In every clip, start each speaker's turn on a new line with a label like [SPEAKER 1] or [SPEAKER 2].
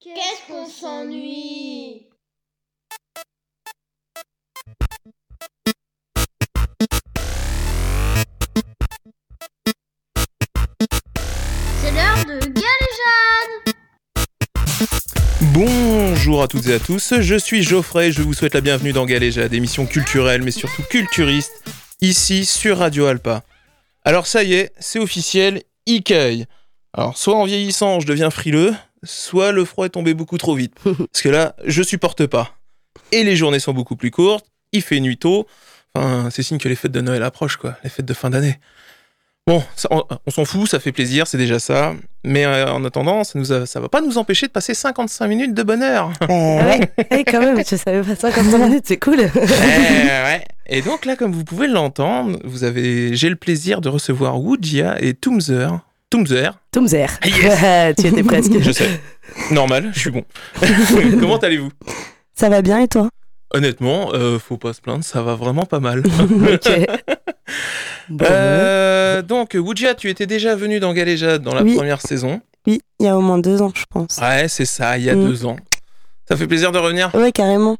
[SPEAKER 1] Qu'est-ce qu'on s'ennuie C'est l'heure de Galéjade
[SPEAKER 2] Bonjour à toutes et à tous, je suis Geoffrey je vous souhaite la bienvenue dans Galéjade, émission culturelle mais surtout culturiste, ici sur Radio Alpa. Alors ça y est, c'est officiel, Ikei. Alors soit en vieillissant je deviens frileux, soit le froid est tombé beaucoup trop vite. Parce que là, je supporte pas. Et les journées sont beaucoup plus courtes, il fait nuit tôt, enfin c'est signe que les fêtes de Noël approchent quoi, les fêtes de fin d'année. Bon, ça, on, on s'en fout, ça fait plaisir, c'est déjà ça. Mais euh, en attendant, ça, ça va pas nous empêcher de passer 55 minutes de bonheur.
[SPEAKER 3] Eh ouais, eh, quand même, je savais pas 55 minutes, c'est cool.
[SPEAKER 2] Eh, ouais. Et donc là, comme vous pouvez l'entendre, vous avez, j'ai le plaisir de recevoir Woodia et Toomzer. Toomzer,
[SPEAKER 3] Tomzer.
[SPEAKER 2] Yes.
[SPEAKER 3] tu étais presque.
[SPEAKER 2] je sais. Normal, je suis bon. Comment allez-vous?
[SPEAKER 3] Ça va bien et toi?
[SPEAKER 2] Honnêtement, euh, faut pas se plaindre, ça va vraiment pas mal.
[SPEAKER 3] Ok. Bon,
[SPEAKER 2] Euh, donc, Woodia, tu étais déjà venu dans Galéjade dans la
[SPEAKER 3] Oui.
[SPEAKER 2] première saison.
[SPEAKER 3] Oui, il y a au moins deux ans, je pense.
[SPEAKER 2] Ouais, c'est ça, il y a
[SPEAKER 3] Mm.
[SPEAKER 2] deux ans. Ça fait plaisir de revenir?
[SPEAKER 3] Ouais, carrément.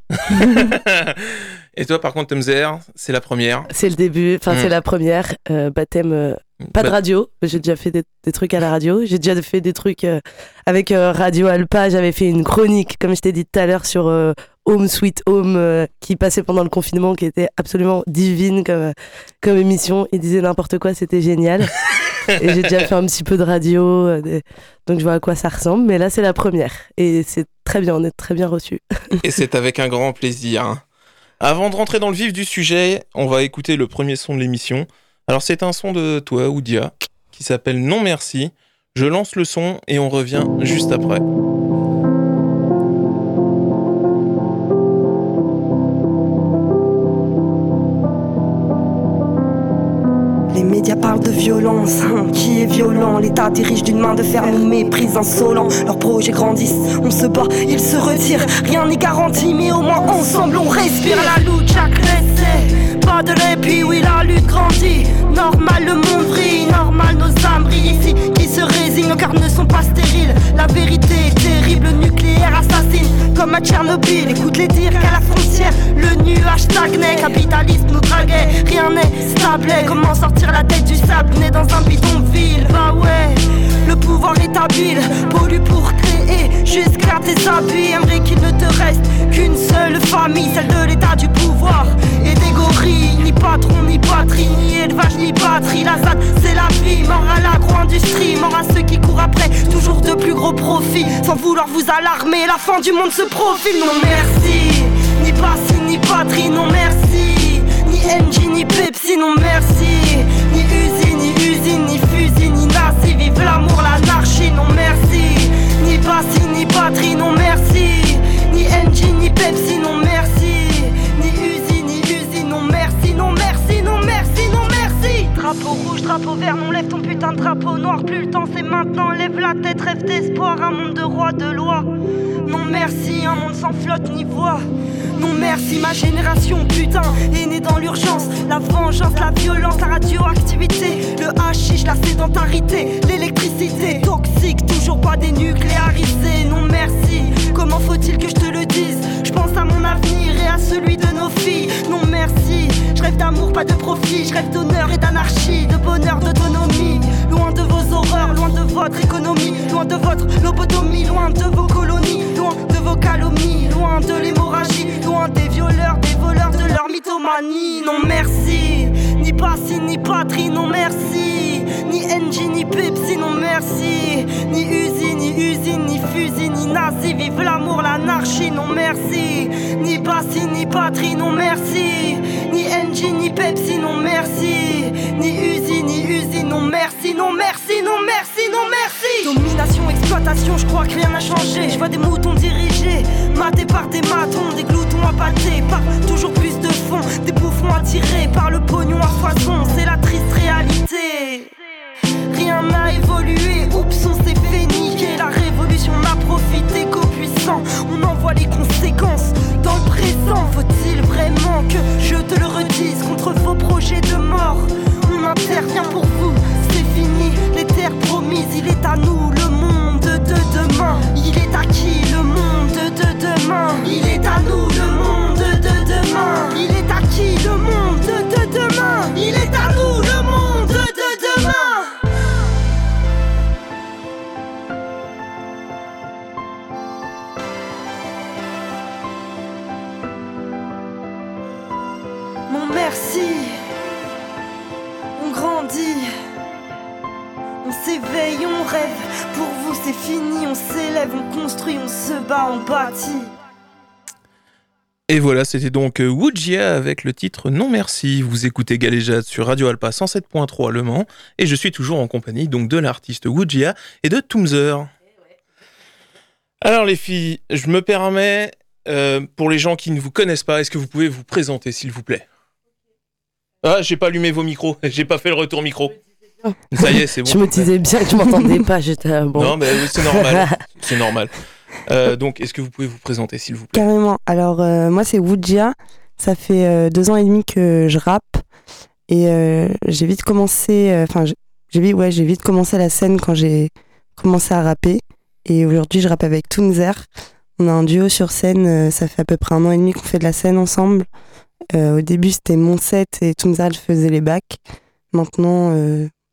[SPEAKER 2] Et toi, par contre, Toomzer, c'est la première.
[SPEAKER 3] C'est le début, enfin,
[SPEAKER 2] Mm.
[SPEAKER 3] c'est la première. euh, baptême, pas de
[SPEAKER 2] Bah,
[SPEAKER 3] radio. J'ai déjà fait des, des trucs à la radio. J'ai déjà fait des trucs euh, avec euh, Radio Alpa. J'avais fait une chronique, comme je t'ai dit tout à l'heure, sur euh, Home Sweet Home, qui passait pendant le confinement, qui était absolument divine comme, comme émission. Il disait n'importe quoi, c'était génial. Et j'ai déjà fait un petit peu de radio, des- donc je vois à quoi ça ressemble. Mais là, c'est la première. Et c'est très bien, on est très bien reçus.
[SPEAKER 2] Et c'est avec un grand plaisir. hein. Avant de rentrer dans le vif du sujet, on va écouter le premier son de l'émission. Alors c'est un son de toi, Oudia, qui s'appelle Non Merci. Je lance le son et on revient juste après.
[SPEAKER 4] Les médias parlent de violence, hein, qui est violent? L'État dirige d'une main de fer, nous méprise insolent. Leurs projets grandissent, on se bat, ils se retirent. Rien n'est garanti, mais au moins ensemble on respire. La lucha crece, pas de répit, oui la lutte grandit. Normal le monde brille, normal nos âmes brillent ici Qui se résignent, cœurs ne sont pas stériles. La vérité est terrible, le nucléaire assassine. Comme à Tchernobyl, écoute les dires qu'à la frontière. Le nuage stagnait, capitalisme nous draguait. Rien n'est stable, comment sortir la tête du sable Né dans un bidonville, bah ouais pouvoir habile, pollue pour créer Jusqu'à tes appuis, aimerais qu'il ne te reste Qu'une seule famille, celle de l'état du pouvoir. Et des gorilles, ni patron, ni patrie Ni élevage, ni patrie, la ZAD c'est la vie Mort à l'agro-industrie, mort à ceux qui courent après Toujours de plus gros profits, sans vouloir vous alarmer La fin du monde se profile, non merci Ni passi, ni patrie, non merci. Ni NG, ni Pepsi, non merci l'amour, l'anarchie, non merci. Ni passi, ni patrie, non merci. Ni NG, ni Pepsi, non merci Drapeau vert, non lève ton putain de drapeau noir. Plus le temps c'est maintenant, lève la tête, rêve d'espoir. Un monde de roi, de loi Non merci, un monde sans flotte ni voix. Non merci ma génération putain. Est née dans l'urgence. La vengeance, la violence, la radioactivité. Le hashish, la sédentarité. L'électricité toxique, toujours pas dénucléarisé Non merci, comment faut-il que je te le dise? Et à celui de nos filles. Non merci, je rêve d'amour, pas de profit. Je rêve d'honneur et d'anarchie, de bonheur, d'autonomie. Loin de vos horreurs, loin de votre économie. Loin de votre lobotomie, loin de vos colonies. Loin de vos calomnies, loin de l'hémorragie. Loin des violeurs, des voleurs, de leur mythomanie. Non merci, passi, ni patrie, non merci. Ni NG, ni Pepsi, non merci. Ni usine, ni usine, ni fusil, ni nazi. Vive l'amour, l'anarchie, non merci. Ni passi, ni patrie, non merci. Ni NG, ni Pepsi, non merci. Ni usine, ni usine, non merci. Non merci, non merci, non merci. Domination, exploitation, je crois que rien n'a changé. Je vois des moutons dirigés, matés par des matons Des gloutons appâtés par toujours plus bouffons, des bouffons attirés par le pognon à foison, c'est la triste réalité. Rien n'a évolué, oups, on s'est fait niquer. La révolution n'a profité qu'aux puissants. On en voit les conséquences dans le présent. Faut-il vraiment que je te le redise contre vos projets de mort? On intervient pour vous, c'est fini. Les terres promises, il est à nous le monde de demain. Il est à qui le monde de demain? Il est à nous le monde de demain le monde de demain? Il est à nous le monde de demain. Mon merci, on grandit, on s'éveille, on rêve. Pour vous c'est fini, on s'élève, on construit, on se bat, on bâtit.
[SPEAKER 2] Et voilà, c'était donc euh, Woojia avec le titre Non Merci. Vous écoutez Galéjade sur Radio Alpa 107.3 Le Mans et je suis toujours en compagnie donc de l'artiste Woojia et de Toomzer. Alors les filles, je me permets, euh, pour les gens qui ne vous connaissent pas, est-ce que vous pouvez vous présenter s'il vous plaît? Ah, j'ai pas allumé vos micros, j'ai pas fait le retour micro. Ça y est, c'est bon.
[SPEAKER 3] Je me disais bien que tu m'entendais pas, j'étais bon.
[SPEAKER 2] Non, mais c'est normal. c'est normal. Euh, donc, est-ce que vous pouvez vous présenter, s'il vous plaît?
[SPEAKER 5] Carrément. Alors, euh, moi, c'est Woodjia. Ça fait euh, deux ans et demi que je rappe. Et j'ai vite commencé. Enfin, j'ai vite, ouais, vite commencé la scène quand j'ai commencé à rapper. Et aujourd'hui, je rappe avec Toonzer. On a un duo sur scène. ça fait à peu près un an et demi qu'on fait de la scène ensemble. Au début, c'était mon set et Toonzer faisait les bacs. Maintenant,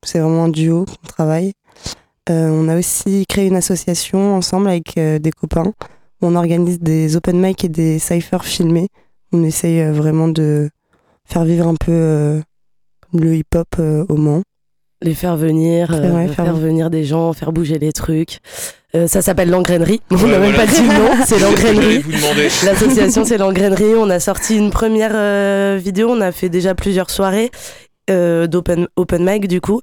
[SPEAKER 5] c'est vraiment un duo qu'on travaille. Euh, on a aussi créé une association ensemble avec euh, des copains où on organise des open mic et des cyphers filmés. On essaye euh, vraiment de faire vivre un peu euh, le hip-hop euh, au Mans.
[SPEAKER 3] Les faire venir, euh,
[SPEAKER 5] vrai,
[SPEAKER 3] faire,
[SPEAKER 5] faire-
[SPEAKER 3] venir des gens, faire bouger les trucs. Euh, ça s'appelle l'engrainerie. On
[SPEAKER 2] Ouais,
[SPEAKER 3] n'a même pas dit le nom, c'est l'engrainerie. L'association, c'est l'engrainerie. On a sorti une première euh, vidéo. On a fait déjà plusieurs soirées euh, d'open open mic, du coup.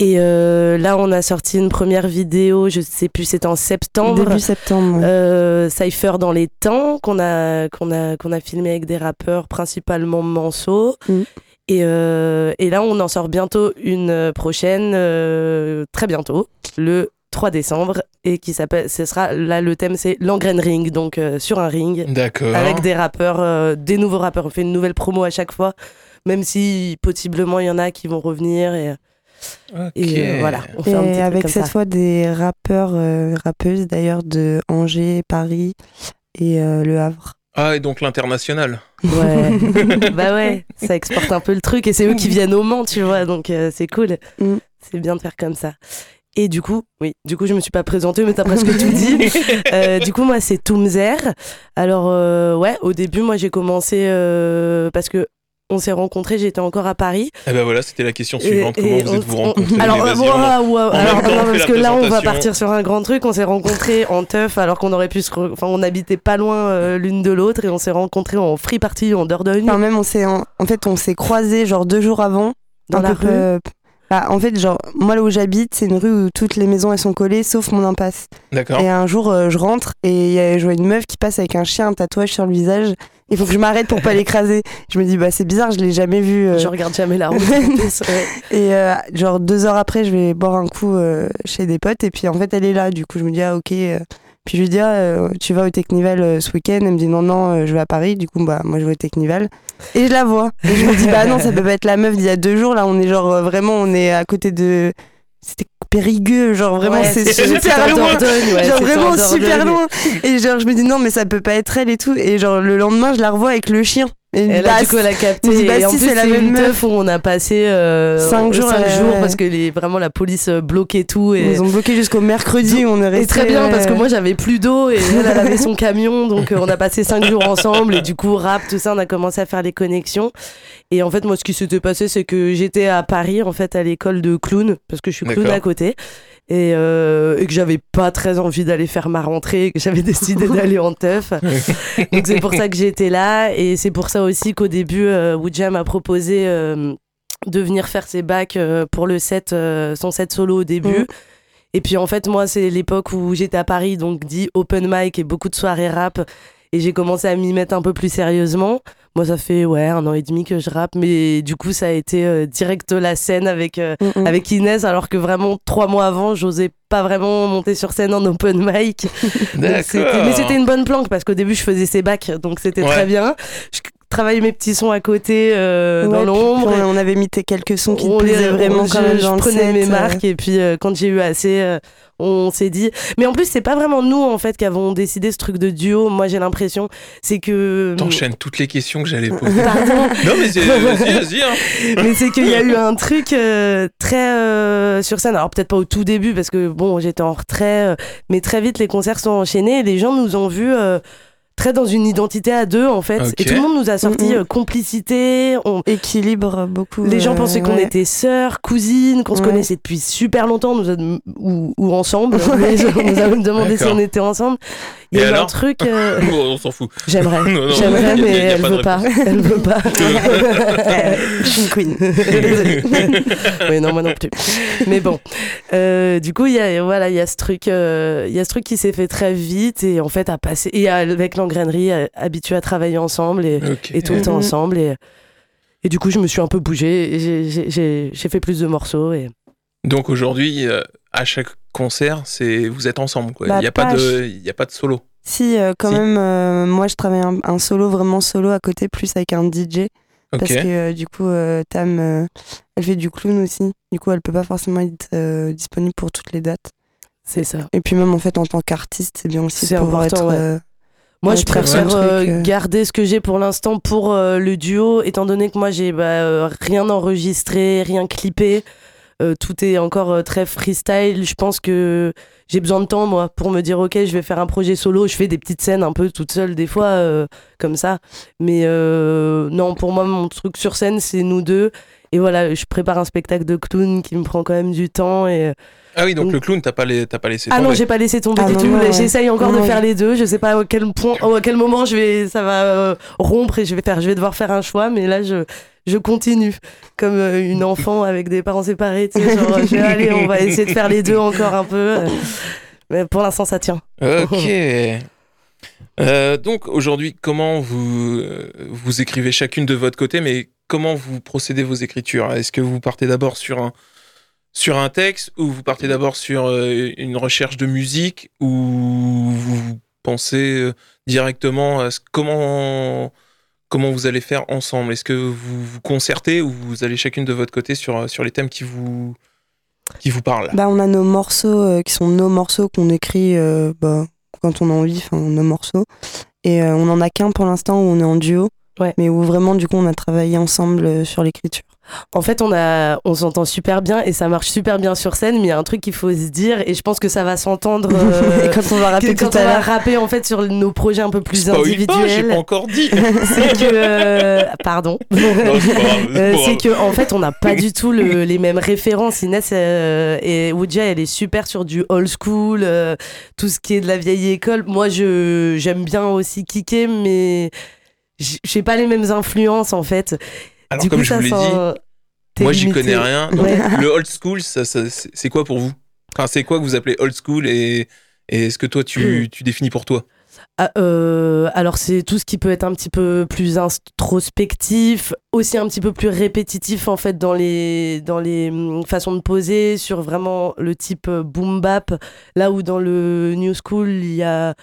[SPEAKER 3] Et euh, là, on a sorti une première vidéo, je sais plus, c'était en septembre.
[SPEAKER 5] Début septembre.
[SPEAKER 3] Euh, Cypher dans les temps qu'on a qu'on a qu'on a filmé avec des rappeurs principalement Manso
[SPEAKER 5] Mm.
[SPEAKER 3] et, euh, et là on en sort bientôt une prochaine euh, très bientôt le 3 décembre et qui s'appelle ce sera là le thème c'est l'engraine ring donc euh, sur un ring
[SPEAKER 2] D'accord.
[SPEAKER 3] avec des rappeurs euh, des nouveaux rappeurs on fait une nouvelle promo à chaque fois même si possiblement il y en a qui vont revenir et, Et, euh, voilà on fait un petit
[SPEAKER 5] Et
[SPEAKER 3] truc
[SPEAKER 5] avec
[SPEAKER 3] comme
[SPEAKER 5] cette
[SPEAKER 3] ça.
[SPEAKER 5] fois des rappeurs, euh, rappeuses d'ailleurs de Angers, Paris et euh, Le Havre.
[SPEAKER 2] Ah, et donc l'international.
[SPEAKER 3] Ouais. bah ouais, ça exporte un peu le truc et c'est eux qui viennent au Mans, tu vois, donc euh, c'est cool.
[SPEAKER 5] Mm.
[SPEAKER 3] C'est bien de faire comme ça. Et du coup, oui, du coup, je me suis pas présentée, mais t'as presque tout dit. Euh, du coup, moi, c'est Toomzer. Alors, euh, ouais, au début, moi, j'ai commencé euh, parce que on s'est rencontrés, j'étais encore à Paris.
[SPEAKER 2] Eh ben voilà, c'était la question
[SPEAKER 3] Et-
[SPEAKER 2] suivante.
[SPEAKER 3] et
[SPEAKER 2] Comment vous
[SPEAKER 3] on-
[SPEAKER 2] êtes-vous
[SPEAKER 3] on-
[SPEAKER 2] rencontrés
[SPEAKER 3] Alors, euh,
[SPEAKER 2] on même
[SPEAKER 3] Alors, non, parce que là, on va partir sur un grand truc. On s'est rencontrés en teuf alors qu'on aurait pu se. re- Enfin, on habitait pas loin euh, l'une de l'autre et on s'est rencontrés en free party en Dordogne.
[SPEAKER 5] Enfin, même on s'est en, en fait on s'est croisés genre deux jours avant.
[SPEAKER 3] Dans la rue
[SPEAKER 5] euh, bah, en fait genre moi là où j'habite c'est une rue où toutes les maisons elles sont collées sauf mon impasse.
[SPEAKER 2] D'accord.
[SPEAKER 5] Et un jour euh, je rentre et je vois une meuf qui passe avec un chien un tatouage sur le visage. Il faut que je m'arrête pour pas l'écraser. Je me dis bah c'est bizarre je l'ai jamais vu. euh.
[SPEAKER 3] Je regarde jamais la route.
[SPEAKER 5] Et euh, genre deux heures après, je vais boire un coup euh, chez des potes et puis en fait elle est là. Du coup je me dis ah ok. euh. Puis je lui dis ah, euh, tu vas au Technival ce week-end? Elle me dit non non je vais à Paris. Du coup bah moi je vais au Technival et je la vois. Et je me dis bah non ça peut pas être la meuf d'il y a deux jours. Là on est genre vraiment on est à côté de c'était Périgueux genre vraiment
[SPEAKER 3] Ouais,
[SPEAKER 5] c'est super loin.
[SPEAKER 3] Dordogne, ouais,
[SPEAKER 5] genre vraiment
[SPEAKER 3] en
[SPEAKER 5] super loin. Et genre je me dis non mais ça peut pas être elle et tout. Et genre le lendemain je la revois avec le chien. Et
[SPEAKER 3] Et là,
[SPEAKER 5] bah,
[SPEAKER 3] du coup, elle a capté.
[SPEAKER 5] bah,
[SPEAKER 3] et en
[SPEAKER 5] si,
[SPEAKER 3] plus,
[SPEAKER 5] c'est la même
[SPEAKER 3] une
[SPEAKER 5] meuf.
[SPEAKER 3] teuf où on a passé euh,
[SPEAKER 5] Cinq jours,
[SPEAKER 3] cinq
[SPEAKER 5] euh,
[SPEAKER 3] jours parce que les, vraiment la police euh, bloquait tout. Et,
[SPEAKER 5] ils ont bloqué jusqu'au mercredi. On est
[SPEAKER 3] et
[SPEAKER 5] resté.
[SPEAKER 3] très bien parce que moi j'avais plus d'eau et elle, elle avait son camion donc euh, on a passé cinq jours ensemble et du coup rap tout ça on a commencé à faire les connexions et en fait moi ce qui s'était passé c'est que j'étais à Paris en fait à l'école de clown parce que je suis clown à côté et, euh, et que j'avais pas très envie d'aller faire ma rentrée et que j'avais décidé d'aller en teuf. Donc c'est pour ça que j'étais là. Et c'est pour ça aussi qu'au début euh, Woodjam m'a proposé euh, de venir faire ses bacs euh, pour le set son set solo au début.
[SPEAKER 5] Mm.
[SPEAKER 3] et puis en fait moi c'est l'époque où j'étais à Paris donc dit open mic et beaucoup de soirées rap. Et j'ai commencé à m'y mettre un peu plus sérieusement moi ça fait ouais un an et demi que je rappe mais du coup ça a été euh, direct la scène avec euh,
[SPEAKER 5] mm, mm.
[SPEAKER 3] avec Inès alors que vraiment trois mois avant j'osais pas vraiment monter sur scène en open mic mais c'était une bonne planque parce qu'au début je faisais ses bacs donc c'était
[SPEAKER 2] Ouais.
[SPEAKER 3] très bien je travaillais mes petits sons à côté euh,
[SPEAKER 5] Ouais,
[SPEAKER 3] dans l'ombre
[SPEAKER 5] On, on avait mis tes quelques sons qui te
[SPEAKER 3] on
[SPEAKER 5] plaisaient vraiment
[SPEAKER 3] je,
[SPEAKER 5] quand même
[SPEAKER 3] je
[SPEAKER 5] dans le
[SPEAKER 3] prenais
[SPEAKER 5] set,
[SPEAKER 3] mes
[SPEAKER 5] euh.
[SPEAKER 3] marques et puis euh, quand j'ai eu assez euh, on s'est dit mais en plus c'est pas vraiment nous en fait qui avons décidé ce truc de duo moi j'ai l'impression c'est que
[SPEAKER 2] T'enchaînes toutes les questions que j'allais poser.
[SPEAKER 3] Pardon.
[SPEAKER 2] non, mais c'est- vas-y, vas-y. hein.
[SPEAKER 3] mais c'est qu'il y a eu un truc euh, très euh, sur scène alors peut-être pas au tout début parce que bon j'étais en retrait euh, mais très vite les concerts sont enchaînés et les gens nous ont vus euh, très dans une identité à deux en fait. Et tout le monde nous a sorti
[SPEAKER 5] Mhm.
[SPEAKER 3] euh, complicité. On...
[SPEAKER 5] Équilibre beaucoup.
[SPEAKER 3] Les gens
[SPEAKER 5] euh,
[SPEAKER 3] pensaient qu'on
[SPEAKER 5] ouais.
[SPEAKER 3] était sœurs, cousines, qu'on se connaissait depuis super longtemps, nous a- ou, ou ensemble. Mais on nous a même demandé si on était ensemble. Il y a un truc. euh,
[SPEAKER 2] on s'en fout.
[SPEAKER 3] J'aimerais, j'aimerais,
[SPEAKER 2] y a-
[SPEAKER 3] mais
[SPEAKER 2] y a
[SPEAKER 3] elle veut pas. Elle veut pas.
[SPEAKER 5] Je suis une queen.
[SPEAKER 3] Désolée. oui, non, moi non plus. Mais bon, Euh, du coup, il y a voilà, il y a ce truc, euh, il y a ce truc qui s'est fait très vite et en fait à passer et avec l'engrainerie, euh, habitué à travailler ensemble et, tout le temps
[SPEAKER 5] Mhm.
[SPEAKER 3] ensemble et et du coup, je me suis un peu bougée. et j'ai- fait plus de morceaux et
[SPEAKER 2] Donc aujourd'hui, euh, à chaque concert, c'est vous êtes ensemble. quoi. Il
[SPEAKER 5] Bah,
[SPEAKER 2] n'y a, pas de- il y a pas de solo.
[SPEAKER 5] Si, euh, quand
[SPEAKER 2] Si.
[SPEAKER 5] même, euh, moi je travaille un, un solo, vraiment solo à côté, plus avec un DJ. Parce que euh, du coup, euh, Tam, euh, elle fait du clown aussi. Du coup, elle peut pas forcément être euh, disponible pour toutes les dates.
[SPEAKER 3] c'est ça.
[SPEAKER 5] Et puis même en fait, en tant qu'artiste, c'est bien aussi de pouvoir être...
[SPEAKER 3] ouais. Moi,
[SPEAKER 5] Ouais,
[SPEAKER 3] je préfère euh,
[SPEAKER 5] euh.
[SPEAKER 3] garder ce que j'ai pour l'instant pour euh, le duo, étant donné que moi, j'ai bah, euh, rien enregistré, rien clippé. Tout est encore très freestyle. Je pense que j'ai besoin de temps, moi, pour me dire, OK, je vais faire un projet solo. Je fais des petites scènes un peu toute seule, des fois, comme ça. Mais non, pour moi, mon truc sur scène, c'est nous deux. Et voilà, je prépare un spectacle de clown qui me prend quand même du temps. Et...
[SPEAKER 2] Ah oui, donc
[SPEAKER 3] Donc-
[SPEAKER 2] le clown, t'as pas, les... t'as pas laissé
[SPEAKER 3] Ah non,
[SPEAKER 2] tomber.
[SPEAKER 3] j'ai pas laissé tomber
[SPEAKER 5] Ah
[SPEAKER 3] du
[SPEAKER 5] non,
[SPEAKER 3] tout.
[SPEAKER 5] ouais.
[SPEAKER 3] J'essaye encore
[SPEAKER 5] Non,
[SPEAKER 3] de faire les deux. Je sais pas à quel point, oh, à quel moment je vais, ça va euh, rompre et je vais faire, je vais devoir faire un choix. Mais là, je, je continue comme euh, une enfant avec des parents séparés. Tu sais, genre, je vais aller, on va essayer de faire les deux encore un peu. euh. Mais pour l'instant, ça tient.
[SPEAKER 2] Ok. Euh, donc aujourd'hui, comment vous, euh, vous écrivez chacune de votre côté, mais comment vous procédez vos écritures? Est-ce que vous partez d'abord sur un, sur un texte ou vous partez d'abord sur euh, une recherche de musique ou vous pensez euh, directement à comment, comment vous allez faire ensemble? Est-ce que vous vous concertez ou vous allez chacune de votre côté sur, sur les thèmes qui vous, qui vous parlent?
[SPEAKER 5] Bah, on a nos morceaux euh, qui sont nos morceaux qu'on écrit bah, quand on a envie, nos morceaux. Et on en a qu'un pour l'instant où on est en duo.
[SPEAKER 3] Ouais.
[SPEAKER 5] Mais où vraiment, du coup, on a travaillé ensemble euh, sur l'écriture.
[SPEAKER 3] En fait, on a, on s'entend super bien et ça marche super bien sur scène. Mais il y a un truc qu'il faut se dire et je pense que ça va s'entendre. euh,
[SPEAKER 5] quand on va rapper tout
[SPEAKER 3] quand
[SPEAKER 5] à
[SPEAKER 3] on va rapper en fait sur nos projets un peu plus
[SPEAKER 2] pas, j'ai
[SPEAKER 3] individuels,
[SPEAKER 2] pas encore dit.
[SPEAKER 3] c'est que euh, pardon.
[SPEAKER 2] Non, c'est pas grave, c'est
[SPEAKER 3] Euh,
[SPEAKER 2] pas
[SPEAKER 3] que en fait on n'a pas du tout le- les mêmes références Inès euh, et Woodia elle est super sur du old school euh, tout ce qui est de la vieille école moi je j'aime bien aussi kicker mais j'ai pas les mêmes influences en fait
[SPEAKER 2] Alors,
[SPEAKER 3] du
[SPEAKER 2] comme
[SPEAKER 3] coup
[SPEAKER 2] je
[SPEAKER 3] ça
[SPEAKER 2] vous l'ai dit, Moi, j'y connais rien. Donc,
[SPEAKER 3] Ouais.
[SPEAKER 2] Le old school, ça, ça- c'est quoi pour vous? Enfin, c'est quoi que vous appelez old school et, et est-ce que toi, tu, tu définis pour toi?
[SPEAKER 3] Ah, euh, alors c'est tout ce qui peut être un petit peu plus introspectif, aussi un petit peu plus répétitif en fait dans les dans les hum, façons de poser sur vraiment le type euh, boom bap. Là où dans le new school il y a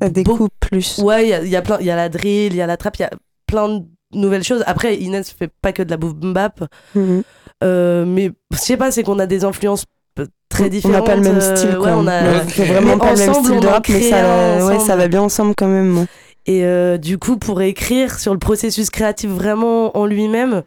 [SPEAKER 5] Ça découpe plus.
[SPEAKER 3] ouais il y a, il y a plein il y a la drill, il y a la trap, il y a plein de nouvelles choses. Après Inès fait pas que de la boom bap,
[SPEAKER 5] Mhm.
[SPEAKER 3] euh, mais je sais pas c'est qu'on a des influences très
[SPEAKER 5] On
[SPEAKER 3] différentes.
[SPEAKER 5] n'a pas le même
[SPEAKER 3] euh,
[SPEAKER 5] style.
[SPEAKER 3] ouais,
[SPEAKER 5] quoi.
[SPEAKER 3] on a-
[SPEAKER 5] Ouais, vraiment
[SPEAKER 3] Mais
[SPEAKER 5] pas le même style de
[SPEAKER 3] on
[SPEAKER 5] rap, mais ça, ouais, va bien ensemble quand même.
[SPEAKER 3] Et euh, du coup, pour écrire sur le processus créatif vraiment en lui-même,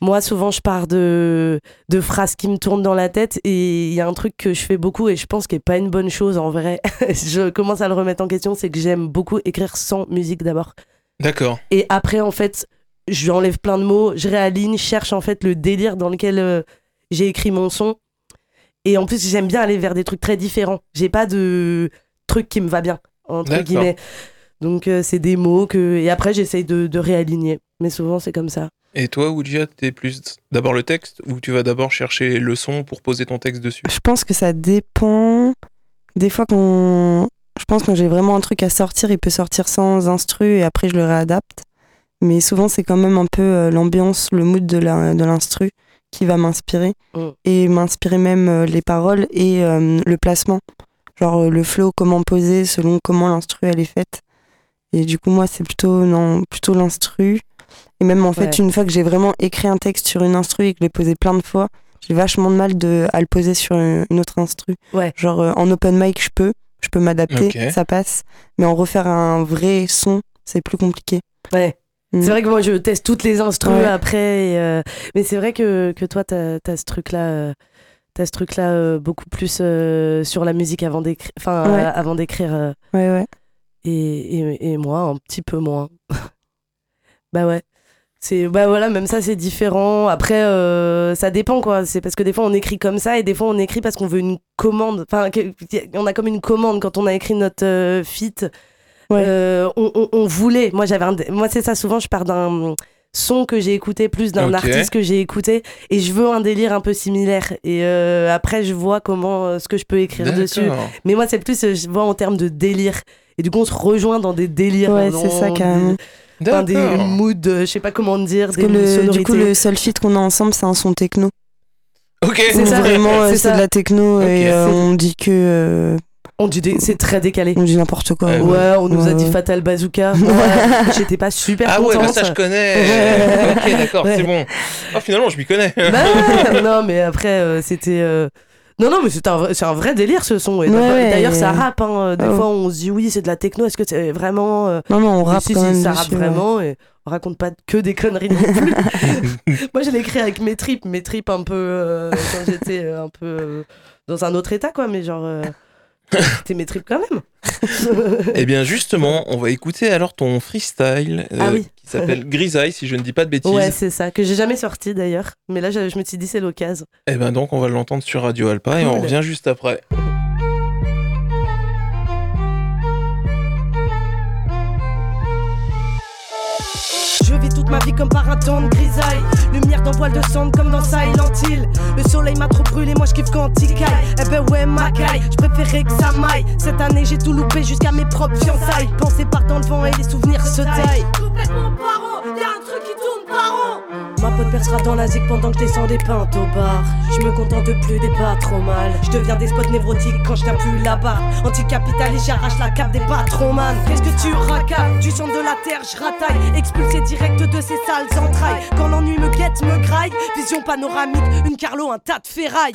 [SPEAKER 3] moi, souvent, je pars de, de phrases qui me tournent dans la tête. Et il y a un truc que je fais beaucoup et je pense qui n'est pas une bonne chose en vrai. je commence à le remettre en question, c'est que j'aime beaucoup écrire sans musique d'abord.
[SPEAKER 2] D'accord.
[SPEAKER 3] Et après, en fait, je enlève plein de mots, je réaligne, je cherche en fait le délire dans lequel euh, j'ai écrit mon son. Et en plus, j'aime bien aller vers des trucs très différents. J'ai pas de truc qui me va bien, entre guillemets. Donc, euh, c'est des mots que. Et après, j'essaye de, de réaligner. Mais souvent, c'est comme ça.
[SPEAKER 2] Et toi, Woodja, t'es plus d'abord le texte ou tu vas d'abord chercher le son pour poser ton texte dessus?
[SPEAKER 5] Je pense que ça dépend. Des fois, quand je pense que quand j'ai vraiment un truc à sortir, il peut sortir sans instru et après je le réadapte. Mais souvent, c'est quand même un peu euh, l'ambiance, le mood de l'instru qui va m'inspirer
[SPEAKER 3] Mm.
[SPEAKER 5] et m'inspirer même euh, les paroles et euh, le placement. Genre le flow, comment poser selon comment l'instru elle est faite. Et du coup, moi, c'est plutôt, non, plutôt l'instru. Et même en fait,
[SPEAKER 3] Ouais.
[SPEAKER 5] une fois que j'ai vraiment écrit un texte sur une instru et que je l'ai posé plein de fois, j'ai vachement de mal de, à le poser sur une une autre instru.
[SPEAKER 3] Ouais.
[SPEAKER 5] Genre euh, en open mic, je peux, je peux m'adapter, ça passe. Mais en refaire un vrai son, c'est plus compliqué.
[SPEAKER 3] Ouais.
[SPEAKER 5] Mm.
[SPEAKER 3] C'est vrai que moi, je teste toutes les instrus
[SPEAKER 5] Ouais.
[SPEAKER 3] après. et, euh, Mais c'est vrai que, que toi, t'as as ce truc-là. euh, T'as ce truc-là euh, beaucoup plus euh, sur la musique avant d'écrire. Enfin,
[SPEAKER 5] Ouais.
[SPEAKER 3] euh, avant d'écrire. euh,
[SPEAKER 5] Ouais, ouais.
[SPEAKER 3] Et, et, et moi un petit peu moins. bah ouais. C'est bah voilà, même ça c'est différent. Après euh, ça dépend quoi, c'est parce que des fois on écrit comme ça et des fois on écrit parce qu'on veut une commande. Enfin on a comme une commande quand on a écrit notre euh, feat.
[SPEAKER 5] Ouais.
[SPEAKER 3] Euh, on, on- on voulait. Moi j'avais un moi c'est ça souvent je pars d'un son que j'ai écouté plus d'un artiste que j'ai écouté et je veux un délire un peu similaire et euh, après je vois comment ce que je peux écrire dessus. Mais moi, c'est plus, je vois en termes de délire. Et du coup, on se rejoint dans des délires.
[SPEAKER 5] Ouais,
[SPEAKER 3] dans
[SPEAKER 5] c'est ça,
[SPEAKER 3] des-
[SPEAKER 5] carrément.
[SPEAKER 3] Enfin, des
[SPEAKER 2] D'accord.
[SPEAKER 3] moods, euh, je sais pas comment dire,
[SPEAKER 5] Parce
[SPEAKER 3] des
[SPEAKER 5] que le,
[SPEAKER 3] sonorités.
[SPEAKER 5] du coup, le seul feat qu'on a ensemble, c'est un son techno.
[SPEAKER 2] Ok.
[SPEAKER 3] C'est
[SPEAKER 5] vraiment, euh,
[SPEAKER 3] c'est ça.
[SPEAKER 5] de la techno et euh, on dit que. euh,
[SPEAKER 3] On dit des- c'est très décalé.
[SPEAKER 5] on dit n'importe quoi.
[SPEAKER 2] Ouais,
[SPEAKER 3] Ouais, on nous a
[SPEAKER 5] Ouais,
[SPEAKER 3] dit
[SPEAKER 5] ouais.
[SPEAKER 3] Fatal Bazooka. Ouais, J'étais pas super
[SPEAKER 2] Ah ouais,
[SPEAKER 3] contente.
[SPEAKER 2] bah ça je connais.
[SPEAKER 3] Ouais.
[SPEAKER 2] ok, d'accord,
[SPEAKER 3] Ouais.
[SPEAKER 2] c'est bon. Oh, finalement, je m'y connais.
[SPEAKER 3] Bah, non, mais après, euh, c'était. Non, non, mais c'est un, vrai- c'est un vrai délire ce son. Et
[SPEAKER 5] Ouais,
[SPEAKER 3] d'ailleurs- ça rappe. hein. Des
[SPEAKER 5] Oh.
[SPEAKER 3] fois, on se dit oui, c'est de la techno. Est-ce que c'est vraiment. euh,
[SPEAKER 5] Non, non, on rappe
[SPEAKER 3] si,
[SPEAKER 5] quand
[SPEAKER 3] si,
[SPEAKER 5] même.
[SPEAKER 3] ça rappe vraiment et on raconte pas que des conneries non plus. Moi, je l'ai écrit avec mes tripes, mes tripes un peu euh, quand j'étais euh, un peu euh, dans un autre état, quoi. Mais genre, euh, c'était mes tripes quand même.
[SPEAKER 2] Eh bien, justement, on va écouter alors ton freestyle euh,
[SPEAKER 3] Ah oui.
[SPEAKER 2] qui s'appelle Grisaille, si je ne dis pas de bêtises.
[SPEAKER 3] ouais, c'est ça que j'ai jamais sorti d'ailleurs. Mais là, je, je me suis dit c'est l'occasion.
[SPEAKER 2] Eh ben donc, on va l'entendre sur Radio Alpa et on revient juste après.
[SPEAKER 6] Ma vie comme par un temps de grisaille. Lumière dans voile de cendre comme dans Silent Hill. Le soleil m'a trop brûlé, moi je kiffe quand il caille. Eh ben ouais, ma caille, je préférais que ça maille. Cette année j'ai tout loupé jusqu'à mes propres fiançailles. Pensées partent dans le vent et les souvenirs se taillent. Complètement paro, y'a un truc qui tourne par. Ma pote percera dans la zig pendant que je descends des pintes au bar. Je me contente plus des pas trop mal. Je deviens des spots névrotiques quand je tiens plus la barre. Anticapitaliste, j'arrache la cape des patrons man. Qu'est-ce que tu racailles? Du sang de la terre, je rataille. Expulsé direct de ces sales entrailles. Quand l'ennui me guette, me graille. Vision panoramique, une carlo, un tas de ferraille.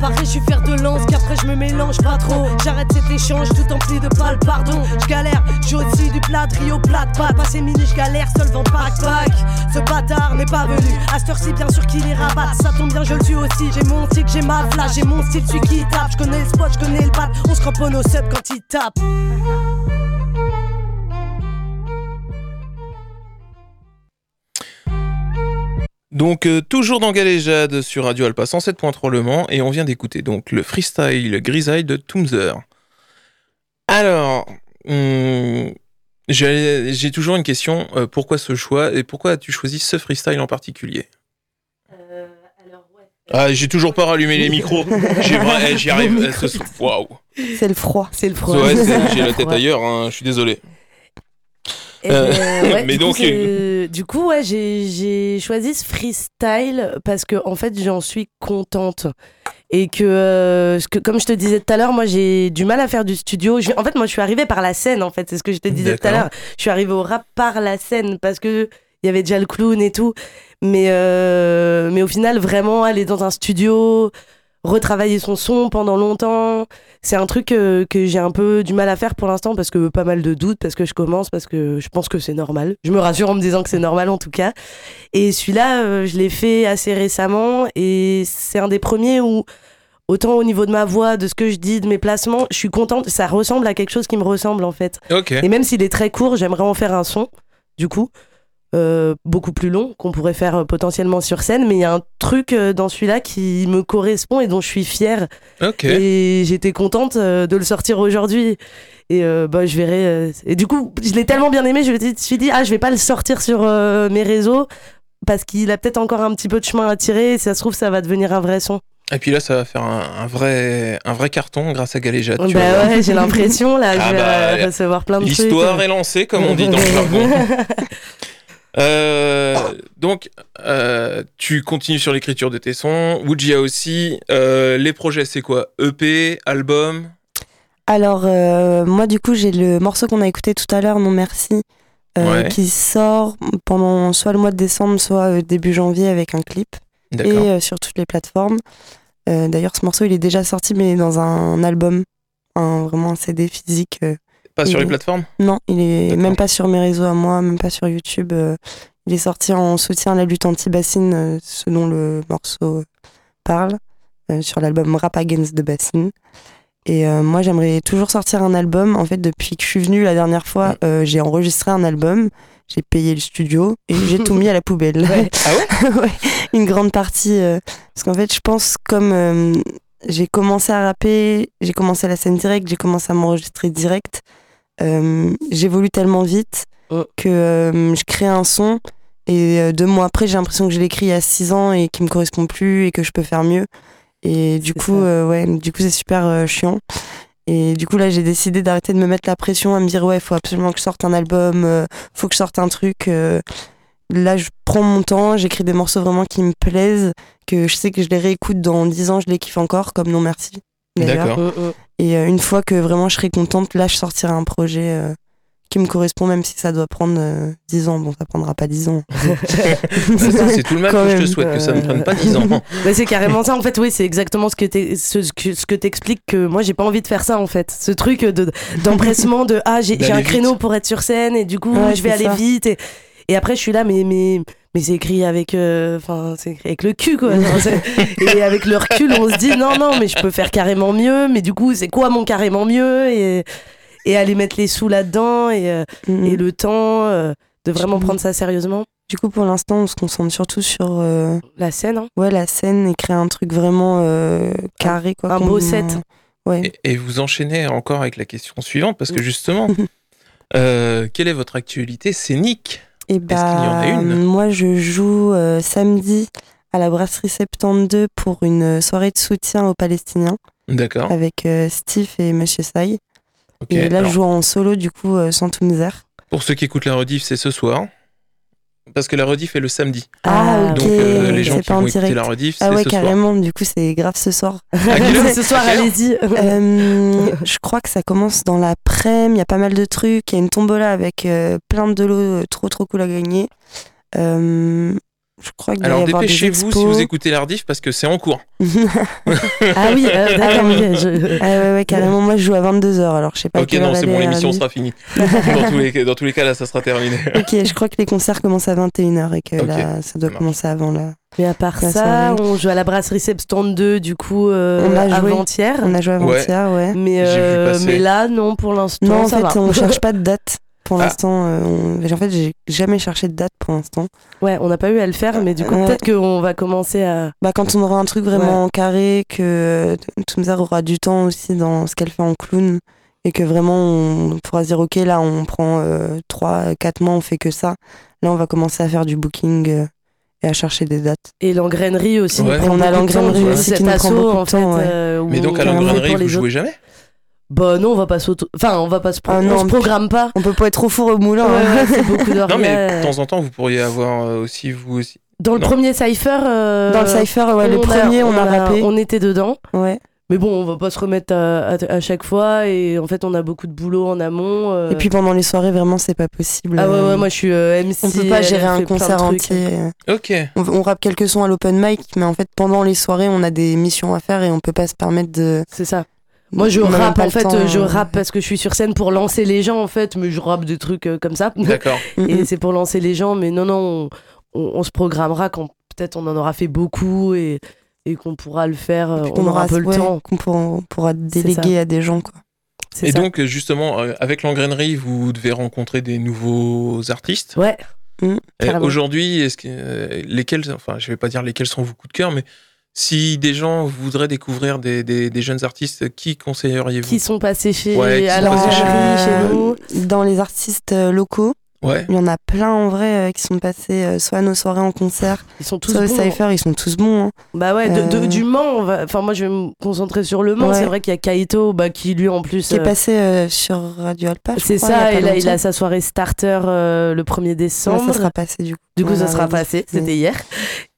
[SPEAKER 6] Pareil, je suis fer de lance, qu'après je me mélange pas trop. J'arrête cet échange tout empli de pâle pardon. Je galère, j'ai aussi du plat de Rio plat pâte. Passé mini, je galère, seul vent pack pack. Ce bâtard n'est pas venu. À cette bien sûr qu'il les rabatte. Ça tombe bien, je le suis aussi. J'ai mon tic, j'ai ma flash, j'ai mon style, celui qui tape. Je connais le spot, je connais le bat. On se cramponne au sub quand il tape.
[SPEAKER 2] Donc, euh, toujours dans Galéjade sur Radio Alpa 107.3 Le Mans et on vient d'écouter donc le freestyle Grisaille de Toomzer. Alors, hum, j'ai toujours une question. euh, pourquoi ce choix et pourquoi as-tu choisi ce freestyle en particulier? Ah, j'ai toujours pas rallumé les micros. Eh, J'y arrive. eh. Waouh.
[SPEAKER 5] C'est le froid.
[SPEAKER 3] C'est le froid.
[SPEAKER 2] Ouais, j'ai la tête
[SPEAKER 3] Ouais.
[SPEAKER 2] ailleurs. hein, Je suis désolé.
[SPEAKER 3] Et
[SPEAKER 2] Euh,
[SPEAKER 3] ouais,
[SPEAKER 2] mais
[SPEAKER 3] du
[SPEAKER 2] donc,
[SPEAKER 3] coup, du coup, ouais, j'ai choisi ce freestyle parce que en fait, j'en suis contente et que, euh, que, comme je te disais tout à l'heure, moi, j'ai du mal à faire du studio. Je- en fait, moi, je suis arrivée par la scène. En fait, c'est ce que je te disais tout à l'heure. Je suis arrivée au rap par la scène parce que il y avait déjà le clown et tout. Mais, euh, mais au final, vraiment aller dans un studio, retravailler son son pendant longtemps, c'est un truc euh, que j'ai un peu du mal à faire pour l'instant parce que pas mal de doutes, parce que je commence, parce que je pense que c'est normal. Je me rassure en me disant que c'est normal en tout cas. Et celui-là, euh, je l'ai fait assez récemment et c'est un des premiers où, autant au niveau de ma voix, de ce que je dis, de mes placements, je suis contente. Ça ressemble à quelque chose qui me ressemble en fait. Et même s'il est très court, j'aimerais en faire un son, du coup, euh, beaucoup plus long, qu'on pourrait faire euh, potentiellement sur scène. Mais il y a un truc euh, dans celui-là qui me correspond et dont je suis fière.
[SPEAKER 2] Ok.
[SPEAKER 3] Et j'étais contente de le sortir aujourd'hui. Et euh, bah, je verrai. Et du coup, je l'ai tellement bien aimé, je me suis dit, ah, je vais pas le sortir sur euh, mes réseaux. Parce qu'il a peut-être encore un petit peu de chemin à tirer, et si ça se trouve, ça va devenir un vrai son.
[SPEAKER 2] Et puis là, ça va faire un, un vrai, un vrai carton grâce à vas
[SPEAKER 3] bah ouais, j'ai l'impression, là,
[SPEAKER 2] Ah
[SPEAKER 3] je vais
[SPEAKER 2] bah,
[SPEAKER 3] recevoir plein de trucs.
[SPEAKER 2] L'histoire est lancée, comme on dit dans le jargon. Euh, donc, euh, tu continues sur l'écriture de tes sons. Wujia aussi. Euh, les projets, c'est quoi? EP, album?
[SPEAKER 5] Alors, moi, du coup, j'ai le morceau qu'on a écouté tout à l'heure, Non Merci,
[SPEAKER 2] Ouais.
[SPEAKER 5] qui sort pendant soit le mois de décembre, soit début janvier avec un clip et sur toutes les plateformes. D'ailleurs, ce morceau, il est déjà sorti, mais dans un album, un, vraiment un CD physique. Euh.
[SPEAKER 2] Pas sur les plateformes
[SPEAKER 5] Non, il est même pas sur mes réseaux à moi, même pas sur YouTube. euh. il est sorti en soutien à la lutte anti-bassine, euh, ce dont le morceau euh, parle, euh, sur l'album Rap Against the Bassine. Et euh, moi, j'aimerais toujours sortir un album. En fait, depuis que je suis venue la dernière fois, euh, j'ai enregistré un album, j'ai payé le studio et j'ai tout mis à la poubelle.
[SPEAKER 3] Ouais.
[SPEAKER 2] Ah
[SPEAKER 5] Ouais, Une grande partie. euh, parce qu'en fait, je pense comme euh, j'ai commencé à rapper, j'ai commencé la scène directe, j'ai commencé à m'enregistrer direct. Euh, J'évolue tellement vite que euh, je crée un son et euh, deux mois après, j'ai l'impression que je l'ai écrit il y a six ans et qu'il me correspond plus et que je peux faire mieux. Et du coup, euh, ouais, du coup, c'est super euh, chiant. Et du coup, là, j'ai décidé d'arrêter de me mettre la pression à me dire, ouais, il faut absolument que je sorte un album, euh, faut que je sorte un truc. euh. là, je prends mon temps, j'écris des morceaux vraiment qui me plaisent, que je sais que je les réécoute dans dix ans, je les kiffe encore, comme Non Merci. D'ailleurs.
[SPEAKER 2] D'accord.
[SPEAKER 3] Mm, mm.
[SPEAKER 5] Et euh, une fois que vraiment je serai contente, là, je sortirai un projet euh, qui me correspond, même si ça doit prendre euh, 10 ans. Bon, ça prendra pas 10 ans.
[SPEAKER 2] C'est tout le mal
[SPEAKER 5] Quand
[SPEAKER 2] que je te
[SPEAKER 5] même.
[SPEAKER 2] souhaite, que ça ne prenne pas 10 ans.
[SPEAKER 3] Bah, c'est carrément ça en fait oui c'est exactement ce que t'es- ce, ce que ce que t'expliques que moi j'ai pas envie de faire ça en fait ce truc de d'empressement de ah j'ai un
[SPEAKER 2] vite.
[SPEAKER 3] créneau pour être sur scène et du coup
[SPEAKER 5] Ouais,
[SPEAKER 3] je vais aller
[SPEAKER 5] ça.
[SPEAKER 3] vite et, et après je suis là mais mais mais c'est écrit avec euh, enfin c'est écrit avec le cul quoi et avec le recul on se dit non non mais je peux faire carrément mieux mais du coup c'est quoi mon carrément mieux? Et et aller mettre les sous là dedans et euh,
[SPEAKER 5] Mhm.
[SPEAKER 3] et le temps euh, de vraiment prendre ça sérieusement
[SPEAKER 5] Du coup, pour l'instant, on se concentre surtout sur euh,
[SPEAKER 3] la scène hein.
[SPEAKER 5] ouais, la scène et créer un truc vraiment euh, carré. Quoi,
[SPEAKER 3] un beau set.
[SPEAKER 5] Ouais.
[SPEAKER 2] Et, et vous enchaînez encore avec la question suivante, parce que justement, euh, quelle est votre actualité scénique?
[SPEAKER 5] Et
[SPEAKER 2] Est-ce qu'il y en a
[SPEAKER 5] bah,
[SPEAKER 2] une?
[SPEAKER 5] moi, je joue euh, samedi à la Brasserie 72 pour une soirée de soutien aux Palestiniens
[SPEAKER 2] D'accord.
[SPEAKER 5] avec euh, Steve et Monsieur Sai.
[SPEAKER 2] ok.
[SPEAKER 5] Et là,
[SPEAKER 2] Alors,
[SPEAKER 5] je joue en solo, du coup, euh, sans Toumzer.
[SPEAKER 2] Pour ceux qui écoutent la rediff, c'est ce soir. Parce que la rediff est le samedi.
[SPEAKER 3] Ah,
[SPEAKER 5] ok.
[SPEAKER 2] Donc euh, les gens qui vont écouter la rediff, c'est
[SPEAKER 5] Ah ouais,
[SPEAKER 2] ce soir.
[SPEAKER 5] carrément. Du coup, c'est grave ce soir.
[SPEAKER 2] Heure
[SPEAKER 3] ce soir allez-y
[SPEAKER 5] Euh, je crois que ça commence dans l'après-midi. Il y a pas mal de trucs. Il y a une tombola avec euh, plein de lots trop trop cool à gagner. Je crois qu'il
[SPEAKER 2] Alors dépêchez-vous si vous écoutez la rediff parce que c'est en cours.
[SPEAKER 3] Ah oui, euh, d'accord,
[SPEAKER 5] Ah oui.
[SPEAKER 3] je-
[SPEAKER 5] Ah ouais, ouais, carrément. Moi, je joue à 22h. Alors, je sais pas.
[SPEAKER 2] ok, non, c'est bon, l'émission
[SPEAKER 5] euh,
[SPEAKER 2] sera finie. dans, tous les, dans tous les cas, là, ça sera terminé.
[SPEAKER 5] Ok, je crois que les concerts commencent à 21h et que là, ça doit
[SPEAKER 2] ça
[SPEAKER 5] commencer avant là.
[SPEAKER 3] Mais à part ça,
[SPEAKER 5] soirée.
[SPEAKER 3] on joue à la brasserie 72 du coup euh,
[SPEAKER 5] On a joué.
[SPEAKER 3] avant-hier.
[SPEAKER 5] On a joué avant-hier, ouais.
[SPEAKER 3] Mais,
[SPEAKER 2] J'ai vu
[SPEAKER 3] euh, mais là, non, pour l'instant,
[SPEAKER 5] Non, en
[SPEAKER 3] ça
[SPEAKER 5] fait,
[SPEAKER 3] va.
[SPEAKER 5] on cherche pas de date. Pour
[SPEAKER 2] Ah.
[SPEAKER 5] l'instant, euh, on- en fait, j'ai jamais cherché de date pour l'instant.
[SPEAKER 3] Ouais, on n'a pas eu à le faire, mais du coup,
[SPEAKER 5] Ouais.
[SPEAKER 3] peut-être qu'on va commencer à.
[SPEAKER 5] Bah, quand on aura un truc vraiment carré, que euh, Toumzer aura du temps aussi dans ce qu'elle fait en clown, et que vraiment on pourra se dire, ok, là on prend 3-4 mois, on fait que ça. Là, on va commencer à faire du booking euh, et à chercher des dates.
[SPEAKER 3] Et l'engrainerie aussi.
[SPEAKER 2] Ouais.
[SPEAKER 5] On a l'engrainerie aussi qui nous prend
[SPEAKER 3] assaut,
[SPEAKER 5] beaucoup de
[SPEAKER 3] en fait,
[SPEAKER 5] temps, ouais.
[SPEAKER 3] euh, où
[SPEAKER 2] Mais donc à l'engrainerie, vous jouez jamais?
[SPEAKER 3] Bah non, on va pas s'auto. Enfin, on va pas se.
[SPEAKER 5] Ah
[SPEAKER 3] on se programme pas.
[SPEAKER 5] On peut pas être au four au moulin.
[SPEAKER 3] Ouais,
[SPEAKER 5] hein.
[SPEAKER 3] ouais, beaucoup d'heures.
[SPEAKER 2] Non, mais de temps en temps, vous pourriez avoir euh, aussi, vous aussi.
[SPEAKER 3] Dans le
[SPEAKER 2] non.
[SPEAKER 3] premier Cypher. euh,
[SPEAKER 5] Dans le Cypher, ouais, le premier, on, a, rappé.
[SPEAKER 3] On était dedans.
[SPEAKER 5] Ouais.
[SPEAKER 3] Mais bon, on va pas se remettre à, à- à chaque fois et en fait, on a beaucoup de boulot en amont. euh.
[SPEAKER 5] Et puis pendant les soirées, vraiment, c'est pas possible.
[SPEAKER 3] ah ouais, ouais, moi je suis euh, MC.
[SPEAKER 5] on peut pas gérer un
[SPEAKER 3] de
[SPEAKER 5] concert entier.
[SPEAKER 2] Ok.
[SPEAKER 5] On, on rappe quelques sons à l'open mic, mais en fait, pendant les soirées, on a des missions à faire et on peut pas se permettre de.
[SPEAKER 3] C'est ça. Moi je rappe en fait,
[SPEAKER 5] temps,
[SPEAKER 3] je
[SPEAKER 5] euh.
[SPEAKER 3] rappe parce que je suis sur scène pour lancer les gens en fait, mais je rappe des trucs euh, comme ça.
[SPEAKER 2] D'accord.
[SPEAKER 3] Et c'est pour lancer les gens, mais non, non, on, on- on se programmera quand peut-être on en aura fait beaucoup et, et qu'on pourra le faire, on
[SPEAKER 5] qu'on
[SPEAKER 3] aura un peu le
[SPEAKER 5] ouais,
[SPEAKER 3] temps.
[SPEAKER 5] Qu'on pourra, on pourra déléguer à des gens, quoi.
[SPEAKER 3] C'est
[SPEAKER 2] Et
[SPEAKER 3] ça.
[SPEAKER 2] donc, justement, euh, avec l'engrainerie, vous devez rencontrer des nouveaux artistes.
[SPEAKER 3] Ouais, carrément.
[SPEAKER 2] Aujourd'hui, est-ce que euh, lesquels, enfin, je vais pas dire lesquels sont vos coups de cœur, mais si des gens voudraient découvrir des, des- des jeunes artistes, qui conseilleriez-vous?
[SPEAKER 3] Qui sont passés chez
[SPEAKER 2] Ouais, qui sont passés chez
[SPEAKER 3] chez nous.
[SPEAKER 5] Dans les artistes euh, locaux,
[SPEAKER 2] Ouais.
[SPEAKER 5] il y en a plein en vrai euh, qui sont passés euh, soit à nos soirées en concert,
[SPEAKER 3] Ils sont tous
[SPEAKER 5] soit au
[SPEAKER 3] bons.
[SPEAKER 5] Cypher, ils sont tous bons. hein.
[SPEAKER 3] Bah ouais, de, de-
[SPEAKER 5] Euh.
[SPEAKER 3] du Mans, enfin moi je vais me concentrer sur le Mans.
[SPEAKER 5] Ouais.
[SPEAKER 3] C'est vrai qu'il y a Kaito, bah, qui lui en plus.
[SPEAKER 5] Qui est
[SPEAKER 3] euh,
[SPEAKER 5] passé euh, sur Radio Alpa,
[SPEAKER 3] c'est
[SPEAKER 5] il
[SPEAKER 3] ça,
[SPEAKER 5] pas
[SPEAKER 3] et là il a sa soirée starter euh, le 1er
[SPEAKER 5] Ouais,
[SPEAKER 3] décembre.
[SPEAKER 5] ça sera passé du coup.
[SPEAKER 3] Du coup, ça sera
[SPEAKER 5] oui.
[SPEAKER 3] passé, c'était hier.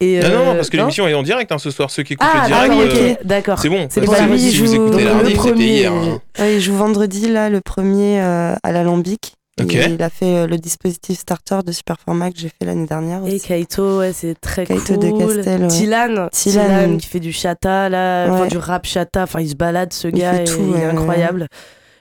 [SPEAKER 3] Et,
[SPEAKER 2] Non, non, non, parce que l'émission est en direct hein, ce soir. Ceux qui écoutent
[SPEAKER 3] Ah,
[SPEAKER 2] le
[SPEAKER 3] ah
[SPEAKER 2] direct,
[SPEAKER 3] oui,
[SPEAKER 2] euh,
[SPEAKER 3] ok, d'accord.
[SPEAKER 2] c'est bon.
[SPEAKER 3] C'est
[SPEAKER 2] si vous écoutez rediff, c'était hier. hein.
[SPEAKER 5] Il joue vendredi, là, le premier à l'Alambic. Et Il a fait euh, le dispositif starter de Superformat que j'ai fait l'année dernière
[SPEAKER 3] Et
[SPEAKER 5] aussi.
[SPEAKER 3] Kaito, ouais, c'est très
[SPEAKER 5] Kaito
[SPEAKER 3] cool.
[SPEAKER 5] de Castel, ouais.
[SPEAKER 3] Tilan,
[SPEAKER 5] Tilan.
[SPEAKER 3] Tilan, qui fait du chata, là, enfin, du rap chata, enfin il se balade ce
[SPEAKER 5] Il
[SPEAKER 3] gars,
[SPEAKER 5] fait
[SPEAKER 3] et
[SPEAKER 5] tout,
[SPEAKER 3] il est incroyable.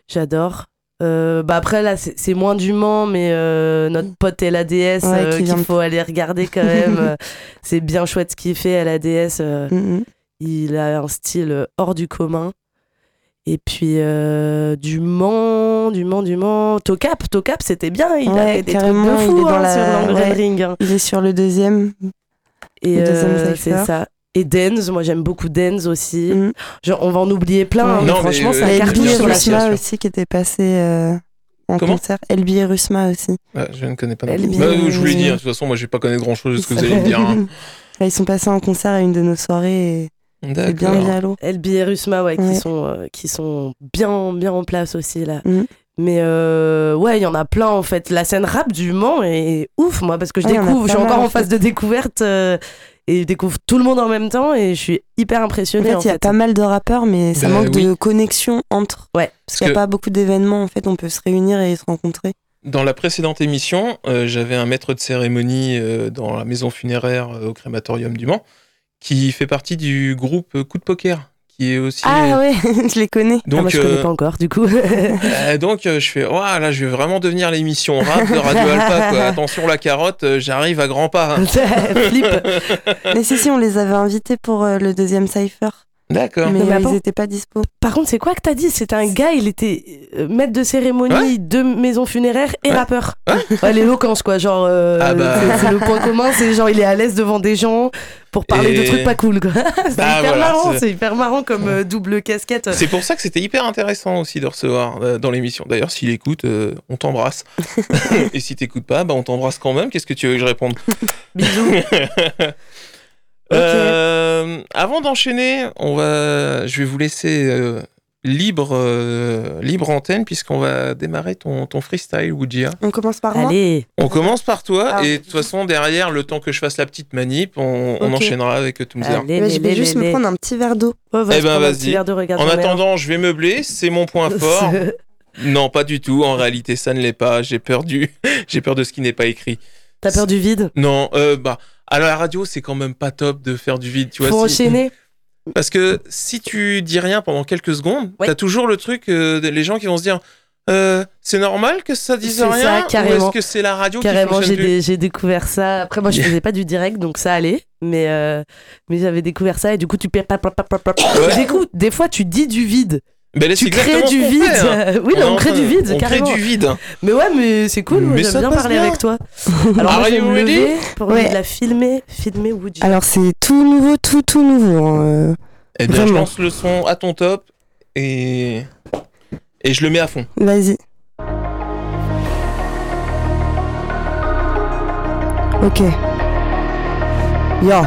[SPEAKER 3] J'adore. Euh, bah après là c'est moins du Mans mais euh, notre pote LADS
[SPEAKER 5] Ouais,
[SPEAKER 3] euh,
[SPEAKER 5] qui
[SPEAKER 3] qu'il faut aller regarder quand même c'est bien chouette ce qu'il fait LADS euh,
[SPEAKER 5] Mm, mm.
[SPEAKER 3] il a un style hors du commun Et puis euh, du Mans, du Mans, du Mans. Tocap, Tocap, c'était bien. Il a
[SPEAKER 5] Ouais,
[SPEAKER 3] fait des trucs
[SPEAKER 5] carrément,
[SPEAKER 3] de
[SPEAKER 5] il
[SPEAKER 3] fou hein,
[SPEAKER 5] la-
[SPEAKER 3] sur l'Angren
[SPEAKER 5] ouais.
[SPEAKER 3] Ring. hein.
[SPEAKER 5] Il est sur le deuxième.
[SPEAKER 3] Et euh, c'est ça. Et Denz, moi j'aime beaucoup Denz aussi.
[SPEAKER 5] Mhm.
[SPEAKER 3] Genre, on va en oublier plein, hein,
[SPEAKER 5] Ouais.
[SPEAKER 3] mais
[SPEAKER 2] Non, mais,
[SPEAKER 3] franchement,
[SPEAKER 2] euh,
[SPEAKER 3] ça
[SPEAKER 5] Il y a
[SPEAKER 3] cartonne
[SPEAKER 5] Elbi et
[SPEAKER 3] sur la
[SPEAKER 2] Rusma.
[SPEAKER 5] Aussi qui était passé euh, en
[SPEAKER 2] Comment
[SPEAKER 5] concert. Elbi et Rusma aussi.
[SPEAKER 2] Ah, je ne connais pas.
[SPEAKER 3] est
[SPEAKER 2] Bah, je voulais dire, de toute façon, moi, je vais pas connaître grand chose de ce que vous allez me dire. hein.
[SPEAKER 5] Là, ils sont passés en concert à une de nos soirées et c'est bien
[SPEAKER 2] D'accord.
[SPEAKER 5] diallo.
[SPEAKER 3] Elbi et Rusma, ouais, qui, sont, euh, qui sont bien, bien en place aussi là.
[SPEAKER 5] Mhm.
[SPEAKER 3] Mais euh, ouais, il y en a plein en fait. La scène rap du Mans est ouf, moi, parce que je
[SPEAKER 5] Ouais, en
[SPEAKER 3] découvre, je suis encore en
[SPEAKER 5] en
[SPEAKER 3] phase
[SPEAKER 5] fait.
[SPEAKER 3] de découverte euh, et je découvre tout le monde en même temps et je suis hyper
[SPEAKER 5] En
[SPEAKER 3] impressionnée.
[SPEAKER 5] fait,
[SPEAKER 3] En
[SPEAKER 5] il y a
[SPEAKER 3] fait,
[SPEAKER 5] pas mal de rappeurs, mais ça
[SPEAKER 2] Bah,
[SPEAKER 5] manque
[SPEAKER 2] oui.
[SPEAKER 5] de connexion entre.
[SPEAKER 3] Ouais.
[SPEAKER 5] Parce qu'il n'y a
[SPEAKER 2] que-
[SPEAKER 5] pas beaucoup d'événements, en fait, on peut se réunir et se rencontrer.
[SPEAKER 2] Dans la précédente émission, euh, j'avais un maître de cérémonie euh, dans la maison funéraire euh, au crématorium du Mans qui fait partie du groupe euh, Coup de Poker, qui est aussi.
[SPEAKER 5] Ah ouais, je les connais.
[SPEAKER 3] Ah, moi,
[SPEAKER 2] Donc,
[SPEAKER 3] je connais
[SPEAKER 2] euh,
[SPEAKER 3] pas encore, du coup.
[SPEAKER 2] euh, donc euh, je fais, oh, là, je vais vraiment devenir l'émission rap de Radio Alpa. Quoi. Attention la carotte, euh, j'arrive à grands pas. hein.
[SPEAKER 3] Flip.
[SPEAKER 5] Mais si, si, on les avait invités pour euh, le deuxième Cypher.
[SPEAKER 2] D'accord.
[SPEAKER 5] Mais
[SPEAKER 3] Mais
[SPEAKER 5] ils n'étaient pas dispo.
[SPEAKER 3] Par contre, c'est quoi que t'as dit? C'était un gars, il était euh, maître de cérémonie
[SPEAKER 2] Ouais.
[SPEAKER 3] de maison funéraire et
[SPEAKER 2] Ouais.
[SPEAKER 3] rappeur. Ouais, l'éloquence, quoi. Genre, euh,
[SPEAKER 2] Ah bah.
[SPEAKER 3] c'est- le point commun, c'est genre, il est à l'aise devant des gens pour parler
[SPEAKER 2] Et-
[SPEAKER 3] de trucs pas cool, quoi. c'est
[SPEAKER 2] Bah,
[SPEAKER 3] hyper
[SPEAKER 2] voilà,
[SPEAKER 3] marrant,
[SPEAKER 2] c'est-
[SPEAKER 3] c'est hyper marrant comme euh, double casquette.
[SPEAKER 2] C'est pour ça que c'était hyper intéressant aussi de recevoir euh, dans l'émission. D'ailleurs, s'il écoute, euh, on t'embrasse. Et si t'écoutes pas, bah, on t'embrasse quand même. Qu'est-ce que tu veux que je réponde?
[SPEAKER 3] Bisous.
[SPEAKER 2] Euh, Avant d'enchaîner, on va, je vais vous laisser euh, libre, euh, libre antenne puisqu'on va démarrer ton, ton freestyle, Woojia.
[SPEAKER 5] On commence par moi?
[SPEAKER 3] Allez.
[SPEAKER 2] On commence par toi
[SPEAKER 5] Ah.
[SPEAKER 2] et de toute façon derrière, le temps que je fasse la petite manip, on, on
[SPEAKER 5] Ok.
[SPEAKER 2] enchaînera avec
[SPEAKER 5] Ouais, Je vais juste me prendre un petit verre d'eau.
[SPEAKER 2] Eh ben, vas-y.
[SPEAKER 3] petit verre de regard
[SPEAKER 2] En attendant, je vais meubler, c'est mon point fort. non, pas du tout. En réalité, ça ne l'est pas. J'ai peur du, j'ai peur de ce qui n'est pas écrit.
[SPEAKER 3] T'as peur du vide?
[SPEAKER 2] Non, euh, bah, à la radio, c'est quand même pas top de faire du vide, tu vois.
[SPEAKER 3] Faut
[SPEAKER 2] si-
[SPEAKER 3] enchaîner.
[SPEAKER 2] Parce que si tu dis rien pendant quelques secondes,
[SPEAKER 3] Ouais.
[SPEAKER 2] t'as toujours le truc, euh, les gens qui vont se dire, euh, c'est normal que ça dise
[SPEAKER 3] C'est ça,
[SPEAKER 2] rien ou est-ce que c'est la radio qui
[SPEAKER 3] Carrément,
[SPEAKER 2] fonctionne
[SPEAKER 3] j'ai j'ai découvert ça. Après, moi, je faisais pas du direct, donc ça allait. Mais, euh, mais j'avais découvert ça et du coup, tu perds.
[SPEAKER 2] Ouais.
[SPEAKER 3] Des fois, tu dis du vide.
[SPEAKER 2] Ben là,
[SPEAKER 3] Tu crées du vide.
[SPEAKER 2] fait, hein.
[SPEAKER 3] oui, là, on crée du vide,
[SPEAKER 2] On crée
[SPEAKER 3] carrément.
[SPEAKER 2] du vide.
[SPEAKER 3] Mais ouais, mais c'est cool.
[SPEAKER 2] Mais
[SPEAKER 3] j'aime bien parler
[SPEAKER 2] bien.
[SPEAKER 3] avec toi. Alors,
[SPEAKER 2] Are
[SPEAKER 3] moi, je vais
[SPEAKER 2] you
[SPEAKER 3] me lever pour
[SPEAKER 5] Ouais.
[SPEAKER 3] la filmer, filmer Woody.
[SPEAKER 5] Alors, c'est tout nouveau, tout, tout nouveau. hein, euh.
[SPEAKER 2] Eh bien, je lance le son à ton top et et je le mets à fond.
[SPEAKER 5] Vas-y. Ok. Yo.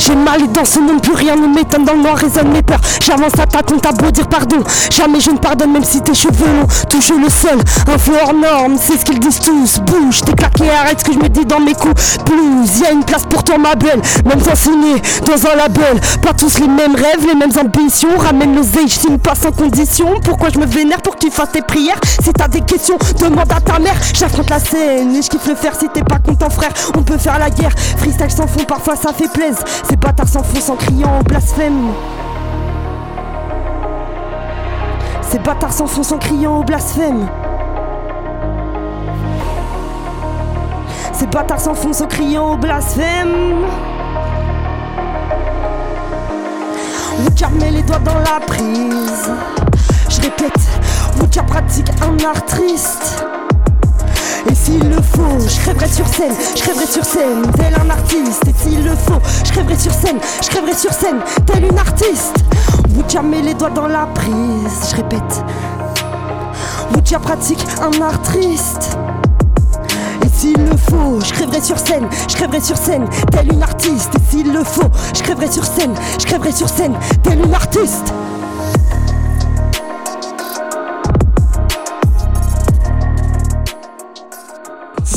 [SPEAKER 5] J'ai mal et dans ce monde, plus rien ne m'étonne. Dans le noir résonnent mes peurs. J'avance à ta compte, à beau dire pardon. Jamais je ne pardonne, même si tes cheveux longs touchent le sol. Un feu hors norme, c'est ce qu'ils disent tous. Bouge, t'es claqué, arrête ce que je me dis dans mes coups. Blues, y a une place pour toi, ma belle. Même sans signer dans un label. Pas tous les mêmes rêves, les mêmes ambitions. Ramène l'oseille, je signe pas sans condition. Pourquoi je me vénère pour que tu fasses tes prières? Si t'as des questions, demande à ta mère. J'affronte la scène et je kiffe le faire. Si t'es pas content, frère, on peut faire la guerre. Freestyle sans fond, parfois ça fait plaise. Ces bâtards s'enfoncent en criant au blasphème. Ces bâtards s'enfoncent en criant au blasphème. Ces bâtards s'enfoncent en criant au blasphème. Woodjar met les doigts dans la prise. Je répète, Woodjar pratique un art triste. Et s'il le faut, je crèverai sur scène, je crèverai sur scène, tel un artiste. Et s'il le faut, je crèverai sur scène, je crèverai sur scène, tel une artiste. Woodjar met les doigts dans la prise, je répète. Woodjar pratique un art triste. Et s'il le faut, je crèverai sur scène, je crèverai sur scène, tel une artiste. Et s'il le faut, je crèverai sur scène, je crèverai sur scène, tel une artiste.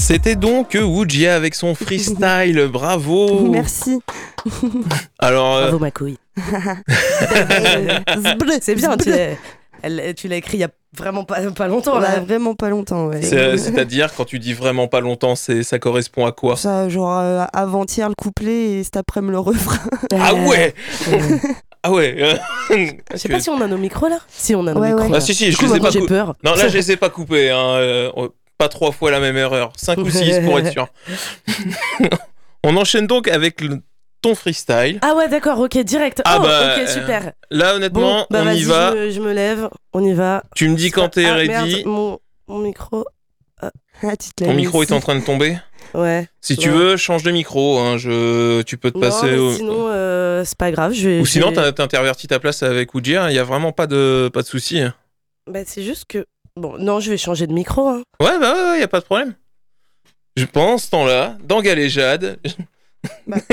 [SPEAKER 2] C'était donc Woojia avec son freestyle. Bravo.
[SPEAKER 5] Merci.
[SPEAKER 2] Alors, euh,
[SPEAKER 3] Bravo, ma couille. C'est bien, tu l'as elle- tu l'as écrit il y a vraiment pas, pas longtemps,
[SPEAKER 5] Là, vraiment pas longtemps, ouais.
[SPEAKER 2] c'est- c'est-à-dire quand tu dis vraiment pas longtemps, c'est ça correspond à quoi?
[SPEAKER 5] Ça, genre euh, avant-hier le couplet et cet après-midi le refrain.
[SPEAKER 2] Ah ouais.
[SPEAKER 3] Euh,
[SPEAKER 2] Ah ouais. euh,
[SPEAKER 3] Je sais pas si on a nos micros, là? Si, on a nos
[SPEAKER 5] Ouais,
[SPEAKER 3] micros.
[SPEAKER 5] ouais.
[SPEAKER 2] Ah si si,
[SPEAKER 3] Du
[SPEAKER 2] je
[SPEAKER 3] coup,
[SPEAKER 2] les ai
[SPEAKER 3] maintenant,
[SPEAKER 2] pas
[SPEAKER 3] j'ai
[SPEAKER 2] cou-
[SPEAKER 3] peur.
[SPEAKER 2] Non, là, je les ai pas coupés. Hein. Euh, pas trois fois la même erreur. Cinq ou six pour être sûr. On enchaîne donc avec le ton freestyle.
[SPEAKER 7] Ah ouais, d'accord, ok, direct.
[SPEAKER 2] Ah
[SPEAKER 7] oh,
[SPEAKER 2] bah,
[SPEAKER 7] ok, super.
[SPEAKER 2] Là, honnêtement,
[SPEAKER 7] Bon, bah
[SPEAKER 2] on y va.
[SPEAKER 7] Je me, je me lève, on y va.
[SPEAKER 2] Tu me dis quand t'es
[SPEAKER 7] Ah,
[SPEAKER 2] ready.
[SPEAKER 7] merde, mon, mon micro.
[SPEAKER 5] Ah, te
[SPEAKER 2] Ton micro est en train de tomber.
[SPEAKER 7] Ouais.
[SPEAKER 2] Si tu
[SPEAKER 7] Ouais.
[SPEAKER 2] veux, change de micro. hein, je... Tu peux te
[SPEAKER 7] Non,
[SPEAKER 2] passer.
[SPEAKER 7] mais
[SPEAKER 2] au-
[SPEAKER 7] sinon, euh, c'est pas grave. Je vais,
[SPEAKER 2] Ou sinon, t'as- t'intervertis ta place avec Oudjia. Il y a vraiment pas de, pas de souci.
[SPEAKER 7] Bah, c'est juste que. Bon, non, je vais changer de micro. Hein.
[SPEAKER 2] Ouais, bah ouais, ouais, y a pas de problème. Je pense, ce temps-là, dans Galéjade.
[SPEAKER 5] Bah,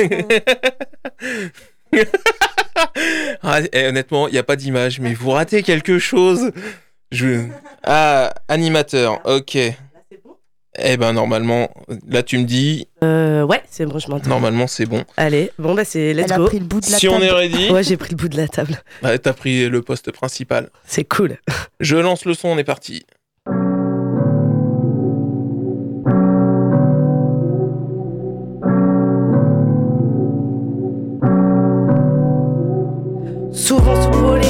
[SPEAKER 2] Ah, eh, honnêtement, il n'y a pas d'image, mais vous ratez quelque chose. Je... Ah, animateur, ok. Eh ben, normalement, là, tu me dis,
[SPEAKER 7] Euh, ouais, c'est bon, je m'entends.
[SPEAKER 2] normalement, c'est bon.
[SPEAKER 7] Allez, bon, bah, c'est let's
[SPEAKER 5] Elle a
[SPEAKER 7] go.
[SPEAKER 5] pris le bout de la
[SPEAKER 2] Si on
[SPEAKER 5] table.
[SPEAKER 2] est ready,
[SPEAKER 7] Ouais, j'ai pris le bout de la table.
[SPEAKER 2] bah, t'as pris le poste principal.
[SPEAKER 7] C'est cool.
[SPEAKER 2] Je lance le son, on est parti.
[SPEAKER 3] Souvent sous polé,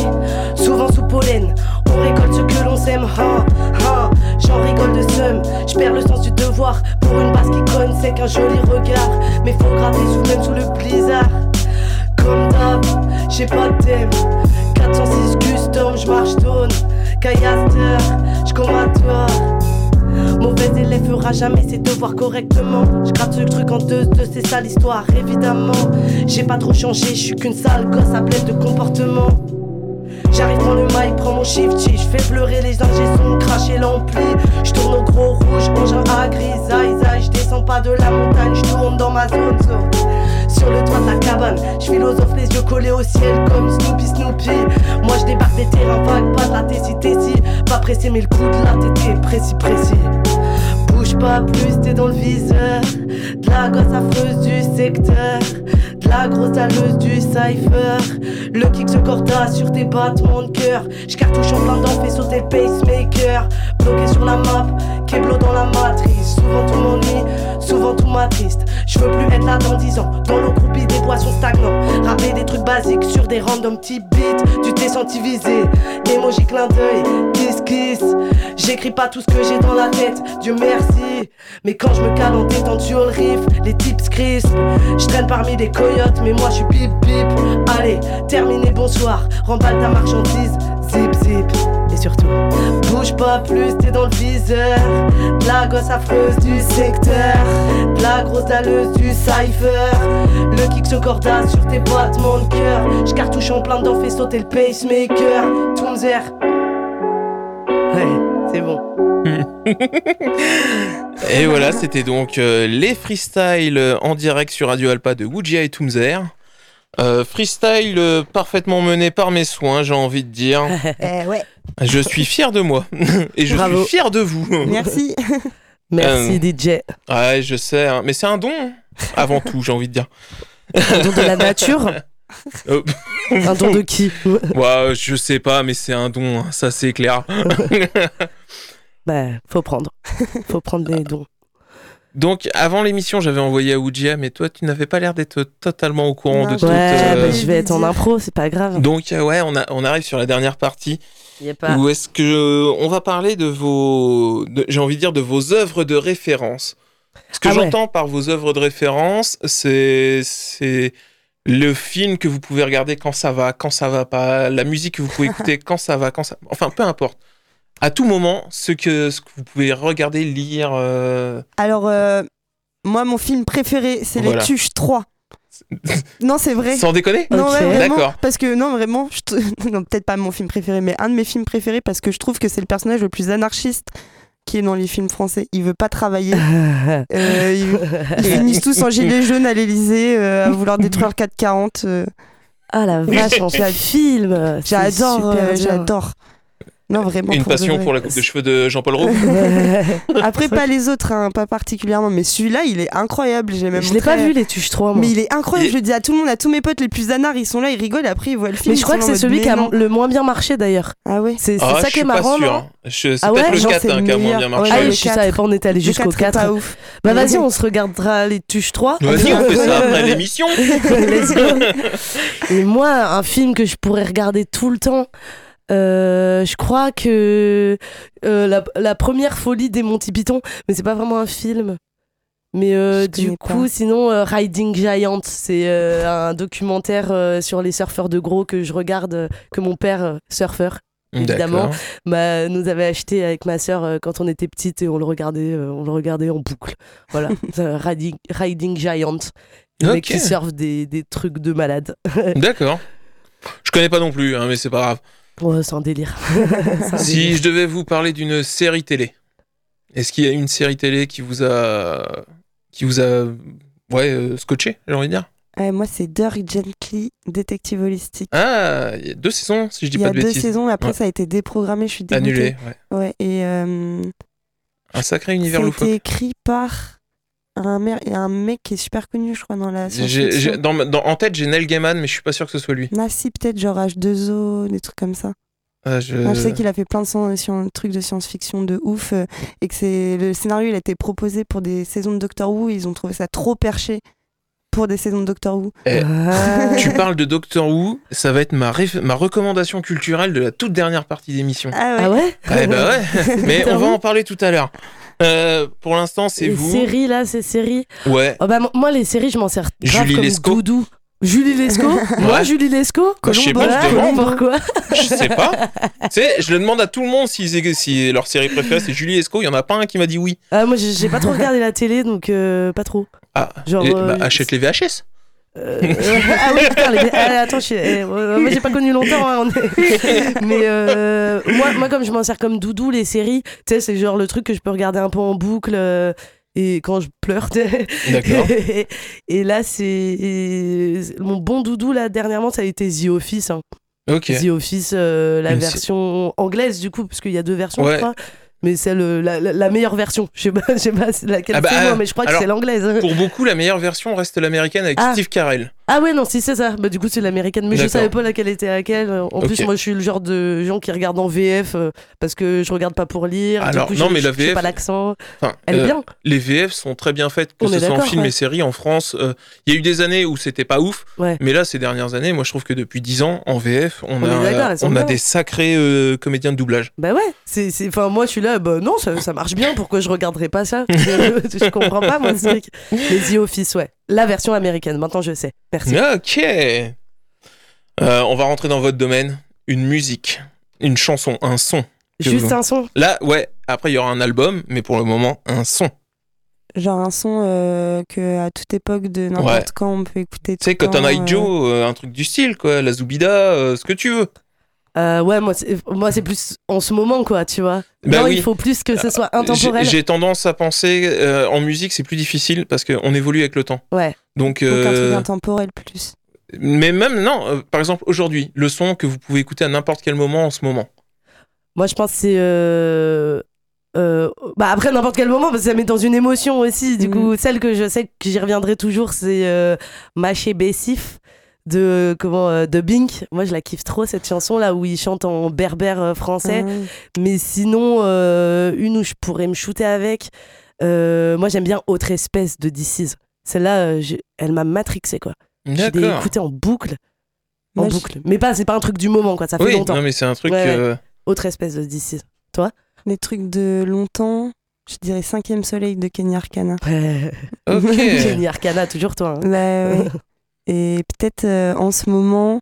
[SPEAKER 3] souvent sous pollen. On récolte ce que l'on sème, hein, hein. J'en rigole de seum, je perds le sens du devoir. Pour une base qui conne, c'est qu'un joli regard. Mais faut gratter sous même sous le blizzard. Comme d'hab, j'ai pas de thème. 406 custom, je marche tonne. Caillaster, je toi. Mauvais élève fera jamais ses devoirs correctement. Je gratte ce truc en deux, deux c'est ça l'histoire, évidemment. J'ai pas trop changé, je suis qu'une sale gosse à de comportement. J'arrive dans le mic, prends mon shifty, je fais pleurer les ingés sons, cracher l'ampli. Je tourne au gros rouge, engin à grisaille, je descends pas de la montagne, je tourne dans ma zone. Sur le toit de la cabane, je philosophe les yeux collés au ciel comme Snoopy Snoopy. Moi je débarque des terrains vagues, pas de la tessie. Pas pressé, mais le coup de la tétée, précis précis. Bouge pas plus, t'es dans le viseur. De la gosse affreuse du secteur. La grosse dalleuse du cypher. Le kick se corda sur tes battements de cœur. J'cartouche en plein dedans, fais sauter le pacemaker. Bloqué sur la map, Keblo dans la matrice. Souvent tout m'ennuie, souvent tout m'attriste. Je veux plus être là dans 10 ans. Dans l'eau croupie des boissons stagnants. Rapper des trucs basiques sur des random petits beats. Tu t'es senti visé. Emoji clin d'œil, kiss kiss. J'écris pas tout ce que j'ai dans la tête, Dieu merci. Mais quand je me cale en détente sur riff, les tips crisp. Je traîne parmi des coyotes, mais moi je suis bip bip. Allez, terminé, bonsoir. Remballe ta marchandise, zip zip. Surtout, bouge pas plus, t'es dans le viseur. De la gosse affreuse du secteur. De la grosse dalleuse du cypher. Le kick se corda sur tes battements de cœur. Je cartouche en plein dedans, fais sauter le pacemaker. Toonzer. Ouais, c'est bon.
[SPEAKER 2] Et voilà, c'était donc euh, les freestyles en direct sur Radio Alpa de Wujia et Toomzer. Euh, freestyle euh, parfaitement mené par mes soins, j'ai envie de dire.
[SPEAKER 5] Eh ouais,
[SPEAKER 2] Je suis fier de moi et je
[SPEAKER 7] Bravo.
[SPEAKER 2] suis fier de vous.
[SPEAKER 5] merci.
[SPEAKER 7] Merci
[SPEAKER 2] Euh,
[SPEAKER 7] DJ.
[SPEAKER 2] Ouais, je sais, hein, mais c'est un don avant tout, j'ai envie de dire.
[SPEAKER 7] Un don de la nature Un don de qui
[SPEAKER 2] ouais, je sais pas, mais c'est un don, hein, ça c'est clair.
[SPEAKER 7] Bah, faut prendre. Faut prendre des dons.
[SPEAKER 2] Donc, avant l'émission, j'avais envoyé à Wujia, mais toi, tu n'avais pas l'air d'être totalement au courant
[SPEAKER 5] Non,
[SPEAKER 2] de tout.
[SPEAKER 7] Ouais,
[SPEAKER 2] euh,
[SPEAKER 7] bah, je vais être en impro, c'est pas grave.
[SPEAKER 2] Donc, euh, ouais, on, a, on arrive sur la dernière partie.
[SPEAKER 7] Y a pas...
[SPEAKER 2] Où est-ce que euh, on va parler de vos, j'ai envie de dire de vos œuvres de référence. Ce que
[SPEAKER 7] Ah ouais.
[SPEAKER 2] j'entends par vos œuvres de référence, c'est c'est le film que vous pouvez regarder quand ça va, quand ça va pas, la musique que vous pouvez écouter quand ça va, quand ça, enfin peu importe. À tout moment, ce que ce que vous pouvez regarder, lire. euh,
[SPEAKER 5] Alors, euh, moi, mon film préféré, c'est
[SPEAKER 2] Voilà.
[SPEAKER 5] Les Tuches 3. non, c'est vrai.
[SPEAKER 2] Sans déconner.
[SPEAKER 5] Non,
[SPEAKER 7] Ok.
[SPEAKER 5] ouais, vraiment.
[SPEAKER 2] D'accord.
[SPEAKER 5] Parce que, non, vraiment, je t- non, peut-être pas mon film préféré, mais un de mes films préférés parce que je trouve que c'est le personnage le plus anarchiste qui est dans les films français. Il veut pas travailler. Euh, ils, ils finissent tous en gilet jaune à l'Elysée à vouloir détruire le 440. euh.
[SPEAKER 7] Ah la vache, en film c'est
[SPEAKER 5] J'adore,
[SPEAKER 7] super
[SPEAKER 5] euh,
[SPEAKER 7] bien.
[SPEAKER 5] j'adore. Non, vraiment.
[SPEAKER 2] Une
[SPEAKER 5] pour
[SPEAKER 2] passion pour la coupe de cheveux de Jean-Paul Roux.
[SPEAKER 5] Après, pas les autres, hein, pas particulièrement, mais celui-là, il est incroyable. J'ai même
[SPEAKER 7] Je l'ai pas vu les tuches 3 moi.
[SPEAKER 5] Mais il est incroyable, je le dis à tout le monde, à tous mes potes les plus anards, ils sont là, ils rigolent, après ils voient le film.
[SPEAKER 7] Mais je crois que c'est celui qui a le moins bien marché d'ailleurs.
[SPEAKER 5] Ah ouais
[SPEAKER 7] C'est
[SPEAKER 2] Ah,
[SPEAKER 7] ça qui est marrant,
[SPEAKER 2] hein. C'est
[SPEAKER 7] Ah ouais
[SPEAKER 2] peut-être le 4
[SPEAKER 5] c'est
[SPEAKER 2] hein, qui a moins bien
[SPEAKER 5] Ouais,
[SPEAKER 2] marché.
[SPEAKER 7] Ah je savais pas, on est allé jusqu'au
[SPEAKER 5] 4 est
[SPEAKER 7] 4.
[SPEAKER 5] pas ouf.
[SPEAKER 7] Bah
[SPEAKER 5] Mais
[SPEAKER 7] vas-y, on se regardera les tuches 3.
[SPEAKER 2] Vas-y, on fait ça après l'émission.
[SPEAKER 7] Let's go. Et moi, un film que je pourrais regarder tout le temps, euh, je crois que euh, la, la première folie des Monty Python, mais c'est pas vraiment un film.
[SPEAKER 3] Mais euh, du coup,
[SPEAKER 5] pas.
[SPEAKER 3] sinon, euh, Riding Giant, c'est euh, un documentaire euh, sur les surfeurs de gros que je regarde, euh, que mon père, euh, surfeur, évidemment. Bah, nous avait acheté avec ma sœur euh, quand on était petite et on le regardait, euh, on le regardait en boucle. Voilà, Riding, Riding Giant. Les mecs
[SPEAKER 2] Ok.
[SPEAKER 3] qui surfent des, des trucs de malade.
[SPEAKER 2] D'accord. Je connais pas non plus, hein, mais c'est pas grave.
[SPEAKER 3] Ouais, c'est un délire. Un
[SPEAKER 2] Si
[SPEAKER 3] délire.
[SPEAKER 2] je devais vous parler d'une série télé, est-ce qu'il y a une série télé qui vous a, qui vous a, ouais, euh, scotché, j'ai envie de dire?
[SPEAKER 5] Ouais, moi, c'est Dirk Gently, détective holistique.
[SPEAKER 2] Ah, il y a deux saisons, si je dis
[SPEAKER 5] Il y
[SPEAKER 2] pas
[SPEAKER 5] a
[SPEAKER 2] de
[SPEAKER 5] deux
[SPEAKER 2] bêtises.
[SPEAKER 5] saisons, et après,
[SPEAKER 2] Ouais.
[SPEAKER 5] ça a été déprogrammé, je suis dégoûtée.
[SPEAKER 2] Annulé, ouais.
[SPEAKER 5] Ouais, et euh,
[SPEAKER 2] Un sacré univers loufoque.
[SPEAKER 5] été écrit par un, mer- un mec qui est super connu, je crois, dans la
[SPEAKER 2] dans, dans- en tête, j'ai Neil Gaiman, mais je suis pas sûr que ce soit lui.
[SPEAKER 5] Ah si, peut-être genre H2O, des trucs comme ça.
[SPEAKER 2] Ah, je...
[SPEAKER 5] Enfin, je sais qu'il a fait plein de trucs de science-fiction de ouf euh, et que c'est le scénario il a été proposé pour des saisons de Doctor Who, ils ont trouvé ça trop perché pour des saisons de Doctor Who.
[SPEAKER 2] Eh,
[SPEAKER 3] Ah.
[SPEAKER 2] Tu parles de Doctor Who, ça va être ma, recommandation culturelle de la toute dernière partie d'émission.
[SPEAKER 5] Ah ouais.
[SPEAKER 3] Ah ouais?
[SPEAKER 2] Eh bah ouais, mais on va en parler tout à l'heure. Euh, pour l'instant, c'est
[SPEAKER 3] Les
[SPEAKER 2] vous.
[SPEAKER 3] séries là, ces séries.
[SPEAKER 2] Ouais.
[SPEAKER 3] Oh bah, mo- moi, les séries, je m'en sers grave
[SPEAKER 2] Julie
[SPEAKER 3] comme
[SPEAKER 2] Lescaut.
[SPEAKER 3] doudou. Julie Lescaut Moi,
[SPEAKER 2] Ouais.
[SPEAKER 3] Julie Lescaut
[SPEAKER 2] Bah, je sais pas, je demande.
[SPEAKER 3] Pourquoi
[SPEAKER 2] Je sais pas. tu sais, je le demande à tout le monde si, si leur série préférée c'est Julie Esco. Il y en a pas un qui m'a dit oui.
[SPEAKER 3] Ah, Moi, j'ai pas trop regardé la télé, donc euh, pas trop.
[SPEAKER 2] Ah,
[SPEAKER 3] Genre,
[SPEAKER 2] et-
[SPEAKER 3] euh,
[SPEAKER 2] bah, achète les VHS.
[SPEAKER 3] Euh, ah oui, putain, les... ah, attends, eh, euh, moi j'ai pas connu longtemps. hein, est- Mais euh, moi, moi, comme je m'en sers comme doudou, les séries, tu sais, c'est genre le truc que je peux regarder un peu en boucle. euh, et quand je pleure.
[SPEAKER 2] D'accord.
[SPEAKER 3] et, et là, c'est mon bon doudou là dernièrement, ça a été The Office. hein.
[SPEAKER 2] Ok.
[SPEAKER 3] The Office, la
[SPEAKER 2] Une
[SPEAKER 3] version anglaise du coup, parce qu'il y a deux versions,
[SPEAKER 2] Ouais.
[SPEAKER 3] je crois. Mais c'est le- la, la- la meilleure version. Je sais pas, je sais pas laquelle
[SPEAKER 2] Ah bah,
[SPEAKER 3] c'est moi,
[SPEAKER 2] euh,
[SPEAKER 3] mais je crois que c'est l'anglaise.
[SPEAKER 2] Pour beaucoup, la meilleure version reste l'américaine avec
[SPEAKER 3] Ah.
[SPEAKER 2] Steve Carell.
[SPEAKER 3] Ah ouais, non, si c'est ça. Bah, du coup, c'est l'américaine. Mais je savais pas laquelle était laquelle. En
[SPEAKER 2] Ok.
[SPEAKER 3] plus, moi, je suis le genre de gens qui regardent en VF euh, parce que je regarde pas pour lire.
[SPEAKER 2] Alors,
[SPEAKER 3] du coup,
[SPEAKER 2] non,
[SPEAKER 3] je,
[SPEAKER 2] mais la VF
[SPEAKER 3] pas l'accent.
[SPEAKER 2] Enfin,
[SPEAKER 3] Elle est
[SPEAKER 2] euh,
[SPEAKER 3] bien.
[SPEAKER 2] Les VF sont très bien faites, que
[SPEAKER 3] On
[SPEAKER 2] ce soit en film
[SPEAKER 3] ouais.
[SPEAKER 2] et série en France. euh, Il y a eu des années où c'était pas ouf,
[SPEAKER 3] Ouais.
[SPEAKER 2] mais là, ces dernières années, moi, je trouve que depuis 10 ans, en VF, on, a, on des sacrés comédiens de doublage.
[SPEAKER 3] Bah ouais. C'est, c'est... Enfin, moi, je suis là. Bah non, ça, ça marche bien. Pourquoi je regarderais pas ça? Je, je comprends pas, moi, ce truc. Mais The Office, ouais. La version américaine. Maintenant, je sais. Merci.
[SPEAKER 2] Ok. Euh, on va rentrer dans votre domaine. Une musique, une chanson, un son.
[SPEAKER 3] Juste
[SPEAKER 2] vous-
[SPEAKER 3] un son.
[SPEAKER 2] Là, ouais, après, il y aura un album, mais pour le moment, un son.
[SPEAKER 5] Genre un son euh, que à toute époque de n'importe
[SPEAKER 2] Ouais.
[SPEAKER 5] quand on peut écouter.
[SPEAKER 2] Tu sais,
[SPEAKER 5] temps,
[SPEAKER 2] Eye
[SPEAKER 5] euh,
[SPEAKER 2] Joe, euh, un truc du style, quoi. La Zoubida, euh, ce que tu veux.
[SPEAKER 3] Euh, ouais, moi, c'est, moi, c'est plus en ce moment, quoi, tu vois.
[SPEAKER 2] Bah
[SPEAKER 3] non,
[SPEAKER 2] oui.
[SPEAKER 3] il faut plus que ce soit
[SPEAKER 2] J'ai
[SPEAKER 3] intemporel.
[SPEAKER 2] j'ai tendance à penser, euh, en musique, c'est plus difficile parce qu'on évolue avec le temps.
[SPEAKER 3] Ouais.
[SPEAKER 2] Donc,
[SPEAKER 5] Donc un truc
[SPEAKER 2] euh,
[SPEAKER 5] intemporel plus.
[SPEAKER 2] mais même, non, euh, par exemple, aujourd'hui, le son que vous pouvez écouter à n'importe quel moment en ce moment.
[SPEAKER 3] Moi, je pense que c'est. euh, euh, bah après, n'importe quel moment, parce que ça met dans une émotion aussi. Du
[SPEAKER 5] Mhm.
[SPEAKER 3] coup, celle que je sais que j'y reviendrai toujours, c'est euh, Maché Bessif de, comment, euh, de Bink. Moi, je la kiffe trop, cette chanson là où il chante en berbère euh, français.
[SPEAKER 5] Ah,
[SPEAKER 3] Mais sinon, euh, une où je pourrais me shooter avec, euh, moi, j'aime bien Autre espèce de DC's. Celle-là, euh, elle m'a matrixé, quoi. Je l'ai écoutée en boucle. En boucle. Mais pas, c'est pas un truc du moment, quoi. Ça fait
[SPEAKER 2] Oui,
[SPEAKER 3] longtemps.
[SPEAKER 2] non, mais c'est un truc.
[SPEAKER 3] Ouais, ouais.
[SPEAKER 2] euh,
[SPEAKER 3] Autre espèce de DC's.
[SPEAKER 5] Les trucs de longtemps, je dirais cinquième soleil de Kenny Arcana.
[SPEAKER 2] Ok.
[SPEAKER 3] Jenny Arcana, toujours toi. hein.
[SPEAKER 5] Bah, ouais. Et peut-être euh, en ce moment,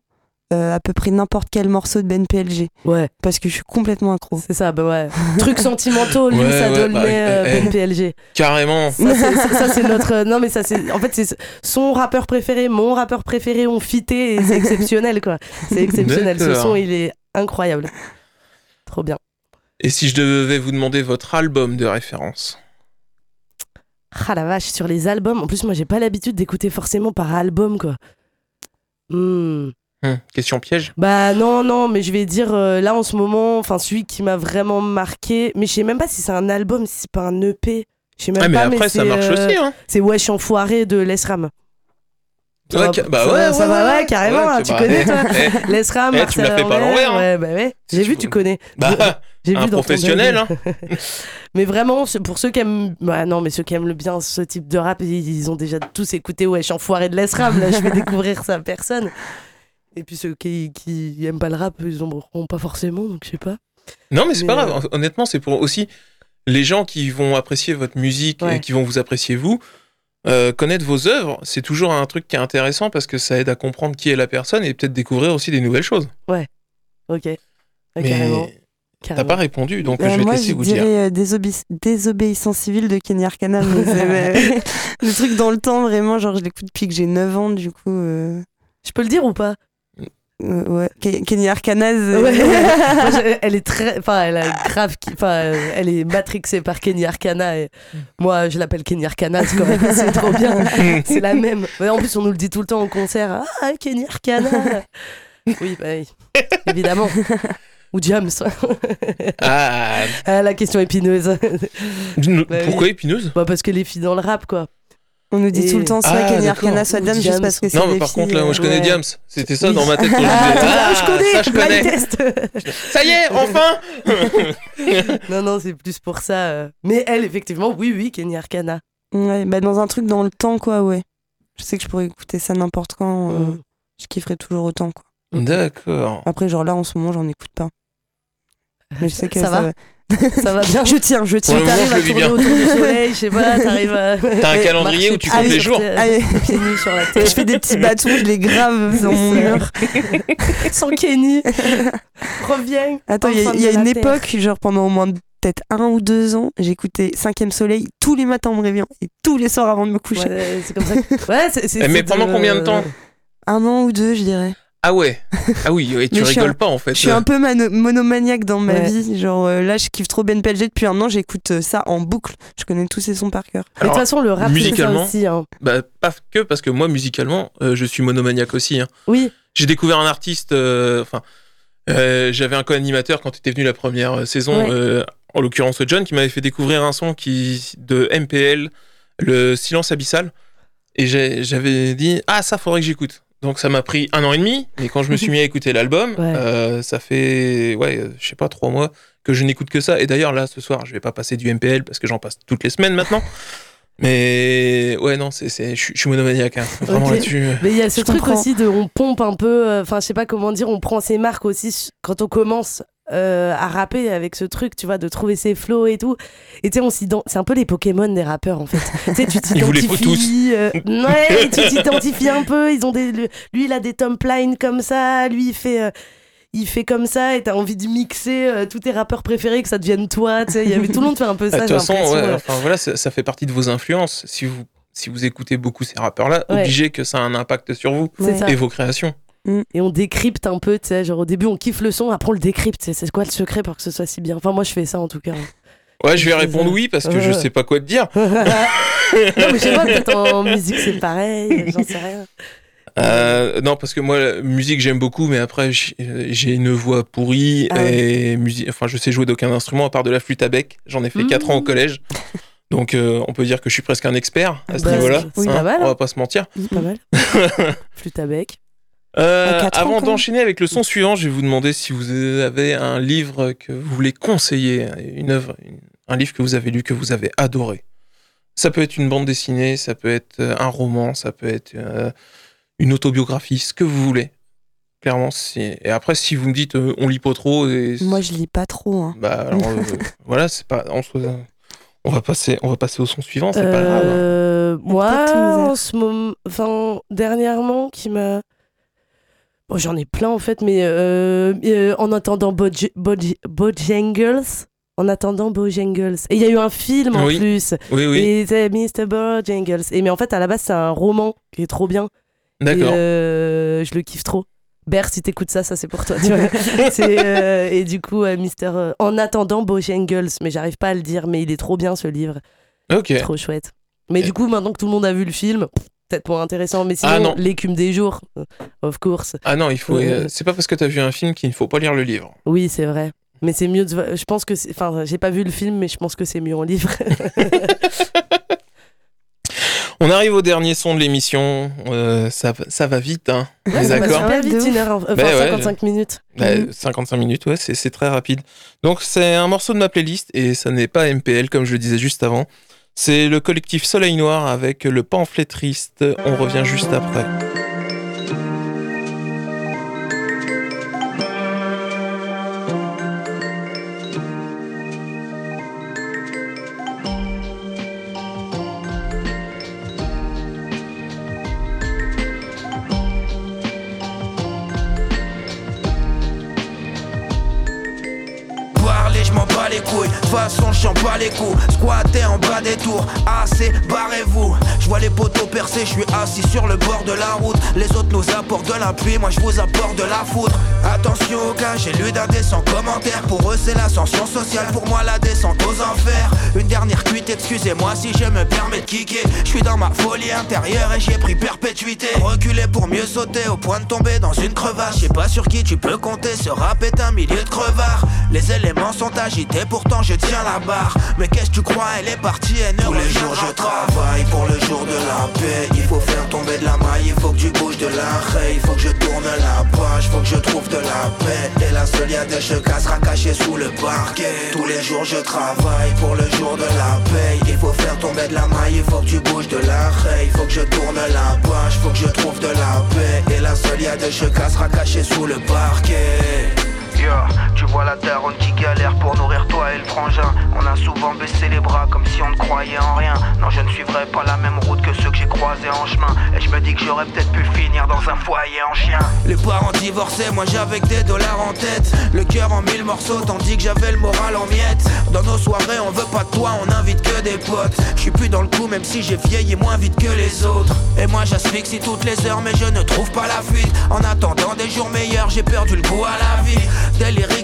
[SPEAKER 5] euh, à peu près n'importe quel morceau de Ben PLG.
[SPEAKER 3] Ouais,
[SPEAKER 5] Parce que je suis complètement accro.
[SPEAKER 3] c'est ça, bah ouais. Trucs sentimentaux, lui,
[SPEAKER 2] Ouais,
[SPEAKER 3] ça
[SPEAKER 2] ouais,
[SPEAKER 3] donne
[SPEAKER 2] bah,
[SPEAKER 3] euh,
[SPEAKER 2] eh,
[SPEAKER 3] Ben PLG.
[SPEAKER 2] Carrément.
[SPEAKER 3] Ça, c'est- ça, ça, c'est notre. euh, Non, mais ça, c'est. En fait, c'est son rappeur préféré, mon rappeur préféré ont fité et c'est exceptionnel, quoi. C'est exceptionnel. Ce son, il est incroyable. Trop bien.
[SPEAKER 2] Et si je devais vous demander votre album de référence?
[SPEAKER 3] Ah la vache, sur les albums. En plus, moi, j'ai pas l'habitude d'écouter forcément par album, quoi. Hmm.
[SPEAKER 2] Hum, Question piège?
[SPEAKER 3] Bah non, non, mais je vais dire euh, là en ce moment, enfin celui qui m'a vraiment marqué, mais je sais même pas si c'est un album, si c'est pas un EP. Je sais même
[SPEAKER 2] Ah, mais
[SPEAKER 3] pas,
[SPEAKER 2] après, ça marche
[SPEAKER 3] euh,
[SPEAKER 2] aussi, hein.
[SPEAKER 3] C'est Wesh Enfoiré de Lesram.
[SPEAKER 2] Ouais, ca- bah
[SPEAKER 3] ça
[SPEAKER 2] ouais,
[SPEAKER 3] ça
[SPEAKER 2] ouais,
[SPEAKER 3] va,
[SPEAKER 2] ouais,
[SPEAKER 3] ouais, carrément,
[SPEAKER 2] ouais,
[SPEAKER 3] hein,
[SPEAKER 2] tu- bah,
[SPEAKER 3] connais toi.
[SPEAKER 2] eh,
[SPEAKER 3] Lesram,
[SPEAKER 2] Eh, tu me l'as fait pas l'envers, hein.
[SPEAKER 3] Ouais, bah ouais. J'ai vu, tu connais.
[SPEAKER 2] Bah,
[SPEAKER 3] J'ai vu
[SPEAKER 2] un
[SPEAKER 3] ton
[SPEAKER 2] professionnel, hein.
[SPEAKER 3] Mais vraiment, pour ceux qui aiment. Bah non, mais ceux qui aiment le bien ce type de rap, ils, ont déjà tous écouté Wesh Enfoiré de Lesram. Là, je vais découvrir ça à personne. Et puis ceux qui, qui aiment pas le rap, ils en auront pas forcément, donc je sais pas.
[SPEAKER 2] Non, mais c'est pas
[SPEAKER 3] euh,
[SPEAKER 2] grave. Honnêtement, c'est pour aussi les gens qui vont apprécier votre musique et
[SPEAKER 3] Ouais.
[SPEAKER 2] qui vont vous apprécier vous, euh, connaître vos œuvres, c'est toujours un truc qui est intéressant parce que ça aide à comprendre qui est la personne et peut-être découvrir aussi des nouvelles choses.
[SPEAKER 3] Ok. Ouais,
[SPEAKER 2] Mais
[SPEAKER 3] carrément.
[SPEAKER 2] T'as pas répondu, donc
[SPEAKER 5] Euh,
[SPEAKER 2] je vais
[SPEAKER 5] moi,
[SPEAKER 2] te laisser
[SPEAKER 5] je
[SPEAKER 2] vous dire.
[SPEAKER 5] dirais euh, désobé- désobéissance civile de Kenny Arcana. le truc dans le temps, vraiment, genre, je l'écoute depuis que j'ai 9 ans, du coup. euh,
[SPEAKER 3] Je peux le dire ou pas?
[SPEAKER 5] Euh, ouais. Ke- Kenny Arcana, c'est-
[SPEAKER 3] Ouais. Moi, je- elle est très, enfin, elle a grave, qui- enfin, elle est matrixée par Kenny Arcana et moi, je l'appelle Kenny Arcana, c'est quand même, c'est trop bien, c'est la même. En plus, on nous le dit tout le temps en concert, ah Kenny Arcana. Oui, bah oui, évidemment. Ou James.
[SPEAKER 2] Ah,
[SPEAKER 3] Ah, la question épineuse. Bah
[SPEAKER 2] pourquoi épineuse?
[SPEAKER 3] Bah, parce que les filles dans le rap, quoi.
[SPEAKER 5] On nous dit
[SPEAKER 3] Et-
[SPEAKER 5] tout le temps soit
[SPEAKER 2] Ah,
[SPEAKER 5] Kenny. Arcana, soit Diam, juste
[SPEAKER 3] Diams.
[SPEAKER 5] parce que c'est
[SPEAKER 2] Non, mais
[SPEAKER 5] des
[SPEAKER 2] par contre, là, moi, je connais
[SPEAKER 3] ouais.
[SPEAKER 2] Diams. C'était ça
[SPEAKER 3] Oui.
[SPEAKER 2] dans ma tête quand je
[SPEAKER 3] Ah, ah, je connais,
[SPEAKER 2] ça, je connais.
[SPEAKER 3] test.
[SPEAKER 2] Ça y est, enfin
[SPEAKER 3] non, non, c'est plus pour ça. euh. Mais elle, effectivement, oui, oui, Kenny Arcana.
[SPEAKER 5] Ouais, bah dans un truc dans le temps, quoi, ouais. Je sais que je pourrais écouter ça n'importe quand. euh,
[SPEAKER 3] Mm.
[SPEAKER 5] Je kifferais toujours autant, quoi.
[SPEAKER 2] D'accord.
[SPEAKER 5] Après, genre là, en ce moment, j'en écoute pas. Mais je sais que
[SPEAKER 3] Ça
[SPEAKER 5] ça,
[SPEAKER 3] va Ça va bien
[SPEAKER 5] Je tiens, je tiens.
[SPEAKER 3] T'arrives
[SPEAKER 2] je
[SPEAKER 3] à tourner
[SPEAKER 2] bien.
[SPEAKER 3] autour du soleil, je sais pas, t'arrives à.
[SPEAKER 2] T'as un calendrier où tu comptes les jours
[SPEAKER 3] nus sur la tête.
[SPEAKER 5] Je fais des petits bâtons, je les grave dans mon mur.
[SPEAKER 3] Sans Kenny. Reviens.
[SPEAKER 5] Attends, il y a, y une
[SPEAKER 3] terre.
[SPEAKER 5] époque, genre pendant au moins peut-être un ou deux ans, j'écoutais Cinquième Soleil tous les matins en me réveillant et tous les soirs avant de me coucher.
[SPEAKER 3] Ouais, c'est comme ça. que- Ouais, c'est. c'est-
[SPEAKER 2] Eh, Mais pendant
[SPEAKER 3] de-
[SPEAKER 2] combien de temps
[SPEAKER 5] Un an ou deux, je dirais.
[SPEAKER 2] Ah ouais Ah oui, ouais, tu rigoles
[SPEAKER 5] un-
[SPEAKER 2] pas en fait.
[SPEAKER 5] Je suis un peu monomaniaque dans ma
[SPEAKER 3] Ouais.
[SPEAKER 5] vie. Genre euh, là, je kiffe trop Ben PLG depuis un an, j'écoute euh, ça en boucle. Je connais tous ses sons par cœur.
[SPEAKER 3] Mais de toute façon, le rap, ça
[SPEAKER 2] musicalement-
[SPEAKER 3] aussi. hein.
[SPEAKER 2] Bah, pas que parce que moi, musicalement, euh, je suis monomaniaque aussi. hein.
[SPEAKER 3] Oui.
[SPEAKER 2] J'ai découvert un artiste, enfin, euh, j'avais un co-animateur quand tu étais venu la première euh, saison,
[SPEAKER 3] Ouais.
[SPEAKER 2] euh, en l'occurrence John, qui m'avait fait découvrir un son qui, de MPL, le silence abyssal. Et j'avais dit, ah, ça faudrait que j'écoute. Donc ça m'a pris un an et demi, mais quand je me suis mis à écouter l'album,
[SPEAKER 3] Ouais.
[SPEAKER 2] euh, ça fait, ouais, euh, je sais pas, trois mois que je n'écoute que ça. Et d'ailleurs, là, ce soir, je vais pas passer du MPL parce que j'en passe toutes les semaines maintenant. Mais ouais, non, c'est, c'est, je suis- monomaniaque, hein, vraiment là-dessus.
[SPEAKER 3] Mais il y a ce
[SPEAKER 5] Je
[SPEAKER 3] truc
[SPEAKER 5] comprends.
[SPEAKER 3] aussi de on pompe un peu, euh, enfin je sais pas comment dire, on prend ses marques aussi quand on commence euh, à rapper avec ce truc, tu vois, de trouver ses flows et tout. Et tu sais, on c'est un peu les Pokémon des rappeurs en fait. tu sais, tu t'identifies. euh, ouais, tu t'identifies un peu. Ils ont des, lui, il a des top lines comme ça. Lui, il fait. euh, il fait comme ça et t'as envie de mixer euh, tous tes rappeurs préférés que ça devienne toi il y avait tout le monde fait un peu
[SPEAKER 2] Bah,
[SPEAKER 3] ça
[SPEAKER 2] De toute façon,
[SPEAKER 3] l'impression,
[SPEAKER 2] ouais,
[SPEAKER 3] euh.
[SPEAKER 2] enfin, voilà, ça, ça fait partie de vos influences. Si vous, si vous écoutez beaucoup ces rappeurs-là,
[SPEAKER 3] Ouais.
[SPEAKER 2] obligé que ça a un impact sur vous
[SPEAKER 3] ça
[SPEAKER 2] et vos créations.
[SPEAKER 3] Et on décrypte un peu, tu sais, genre au début on kiffe le son, après on le décrypte, c'est c'est quoi le secret pour que ce soit si bien? Enfin moi je fais ça en tout cas.
[SPEAKER 2] Ouais, je vais répondre oui parce que je
[SPEAKER 3] Ouais.
[SPEAKER 2] sais pas quoi te dire.
[SPEAKER 3] non mais je sais pas, peut-être en musique c'est pareil, j'en sais rien.
[SPEAKER 2] Euh, non, parce que moi, la musique, j'aime beaucoup, mais après, euh, j'ai une voix pourrie
[SPEAKER 3] Ah
[SPEAKER 2] et musique. Enfin, je sais jouer d'aucun instrument à part de la flûte à bec. J'en ai fait 4
[SPEAKER 3] Mmh.
[SPEAKER 2] ans au collège. Donc, euh, on peut dire que je suis presque un expert à ce
[SPEAKER 3] Bah,
[SPEAKER 2] niveau-là.
[SPEAKER 3] c'est pas mal,
[SPEAKER 2] On
[SPEAKER 3] hein.
[SPEAKER 2] va pas se mentir.
[SPEAKER 3] Pas mal. Flûte à bec.
[SPEAKER 2] Euh, avant d'enchaîner avec le son suivant, je vais vous demander si vous avez un livre que vous voulez conseiller, une œuvre, une- un livre que vous avez lu, que vous avez adoré. Ça peut être une bande dessinée, ça peut être euh, un roman, ça peut être euh, une autobiographie, ce que vous voulez. Clairement, et après, si vous me dites euh, on lit pas trop, et
[SPEAKER 5] Moi, je lis pas trop. hein.
[SPEAKER 2] bah alors, euh, voilà, c'est pas, on, se- on va passer, on va passer au son suivant, c'est pas grave. hein.
[SPEAKER 3] Moi, en ce moment, enfin, dernièrement, qui m'a. Bon, j'en ai plein en fait, mais euh, euh, en attendant Boj- Boj- Bojangles. En attendant Bojangles. Et il y a eu un film en
[SPEAKER 2] Oui.
[SPEAKER 3] plus.
[SPEAKER 2] Oui, oui,
[SPEAKER 3] Et c'est Mr. Bojangles. Et mais en fait, à la base, c'est un roman qui est trop bien.
[SPEAKER 2] d'accord.
[SPEAKER 3] Euh, je le kiffe trop. Ber, si t'écoutes ça, ça c'est pour toi. Tu vois. C'est, et du coup, Mister. en attendant Bojangles, mais j'arrive pas à le dire, mais il est trop bien ce livre.
[SPEAKER 2] Ok.
[SPEAKER 3] Trop chouette. Mais du coup, maintenant que tout le monde a vu le film, peut-être moins intéressant. Mais sinon,
[SPEAKER 2] Ah, non.
[SPEAKER 3] l'écume des jours, euh, of course.
[SPEAKER 2] Ah non, il faut.
[SPEAKER 3] Euh,
[SPEAKER 2] euh, c'est pas parce que t'as vu un film qu'il ne faut pas lire le livre.
[SPEAKER 3] Oui, c'est vrai. Mais c'est mieux de. Je pense que. Enfin, j'ai pas vu le film, mais je pense que c'est mieux en livre.
[SPEAKER 2] On arrive au dernier son de l'émission. Euh, ça, va- ça va vite, hein.
[SPEAKER 3] Ouais, ça va
[SPEAKER 2] d'accord
[SPEAKER 3] super vite, une heure, enfin
[SPEAKER 2] Ben ouais,
[SPEAKER 3] 55 minutes.
[SPEAKER 2] Bah,
[SPEAKER 5] Mhm.
[SPEAKER 2] 55 minutes, ouais, c'est c'est très rapide. Donc c'est un morceau de ma playlist et ça n'est pas MPL comme je le disais juste avant. C'est le collectif Soleil Noir avec le pamphlet triste, On revient juste après.
[SPEAKER 8] façon je pas les coups. Squatter en bas des tours, assez, barrez-vous. Je vois les poteaux percés, je suis assis sur le bord de la route. Les autres nous apportent de la pluie, moi je vous apporte de la foudre. Attention au cas, j'ai lu d'indécents commentaires. Pour eux, c'est l'ascension sociale, pour moi, la descente aux enfers. Une dernière cuite, excusez-moi si je me permets de kicker. Je suis dans ma folie intérieure et j'ai pris perpétuité. Reculer pour mieux sauter au point de tomber dans une crevasse. Je sais pas sur qui tu peux compter, ce rap est un milieu de crevards. Les éléments sont agités, pourtant je tiens la barre. Mais qu'est-ce que tu crois, elle est partie, elle ne Tous les jours je travaille pour le jour de la paix. Il faut faire tomber de la maille, il faut que tu bouges de l'arrêt. Il faut que je tourne la page, faut que je trouve de la paix. Et la seule y'a des checas sera cachée sous le parquet. Tous les jours je travaille pour le jour de la paix. Il faut faire tomber de la maille, il faut que tu bouges de l'arrêt. Il faut que je tourne la page, faut que je trouve de la paix. Et la seule y'a des checas sera cachée sous le parquet. Tu vois la daronne qui galère pour nourrir toi et le frangin. On a souvent baissé les bras comme si on ne croyait en rien. Non je ne suivrai pas la même route que ceux que j'ai croisés en chemin. Et je me dis que j'aurais peut-être pu finir dans un foyer en chien. Les parents divorcés, moi j'avais des dollars en tête. Le cœur en mille morceaux tandis que j'avais le moral en miettes. Dans nos soirées on veut pas de toi, on invite que des potes. Je suis plus dans le coup même si j'ai vieilli moins vite que les autres. Et moi j'asphyxie toutes les heures mais je ne trouve pas la fuite. En attendant des jours meilleurs j'ai perdu le goût à la vie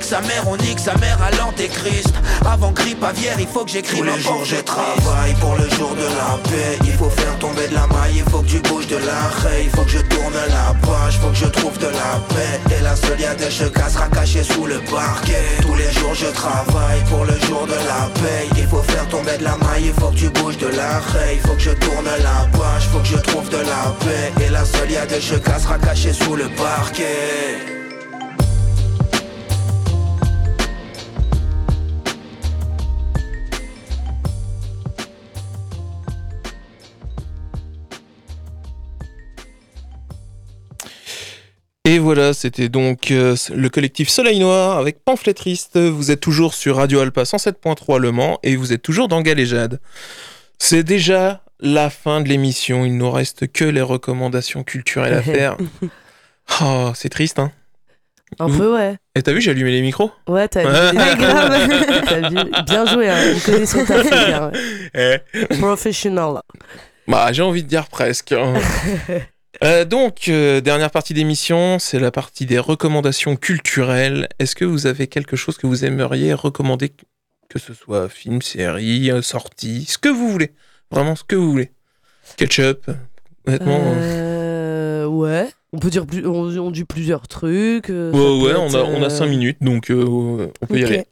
[SPEAKER 8] Sa mère, on nique sa mère à l'antéchrist. Avant grippe aviaire, il faut que j'écris Tous les jours je travaille pour le jour de la paix. Il faut faire tomber de la maille, il faut que tu bouges de l'arrêt Il faut que je tourne la page, faut que je trouve de la paix. Et la seule y'a des checas sera cachée sous le parquet. Tous les jours je travaille pour le jour de la paix. Il faut faire tomber de la maille, il faut que tu bouges de l'arrêt Il faut que je tourne la page, faut que je trouve de la paix. Et la seule y'a des checas sera cachée sous le parquet
[SPEAKER 2] Et voilà, c'était donc euh, le collectif Soleil Noir avec Pamphlétriste. Vous êtes toujours sur Radio Alpa 107.3 Le Mans et vous êtes toujours dans Galéjade. C'est déjà la fin de l'émission. Il nous reste que les recommandations culturelles à faire. Oh, c'est triste, hein
[SPEAKER 3] Un
[SPEAKER 2] Vous-
[SPEAKER 3] peu, ouais.
[SPEAKER 2] Et t'as vu, j'ai allumé les micros
[SPEAKER 3] Ouais, t'as vu. Grave. Bien joué, hein. Le gars, ouais.
[SPEAKER 2] Eh.
[SPEAKER 3] Professional.
[SPEAKER 2] Bah, j'ai envie de dire presque. Euh, donc, euh, dernière partie d'émission, c'est la partie des recommandations culturelles. Est-ce que vous avez quelque chose que vous aimeriez recommander, que ce soit film, série, euh, sortie, ce que vous voulez, vraiment ce que vous voulez? Ketchup, honnêtement. euh,
[SPEAKER 3] ouais. On peut dire plus, on, on dit plusieurs trucs. euh,
[SPEAKER 2] ouais, ouais, on a, on a 5 minutes, donc euh, on peut y aller.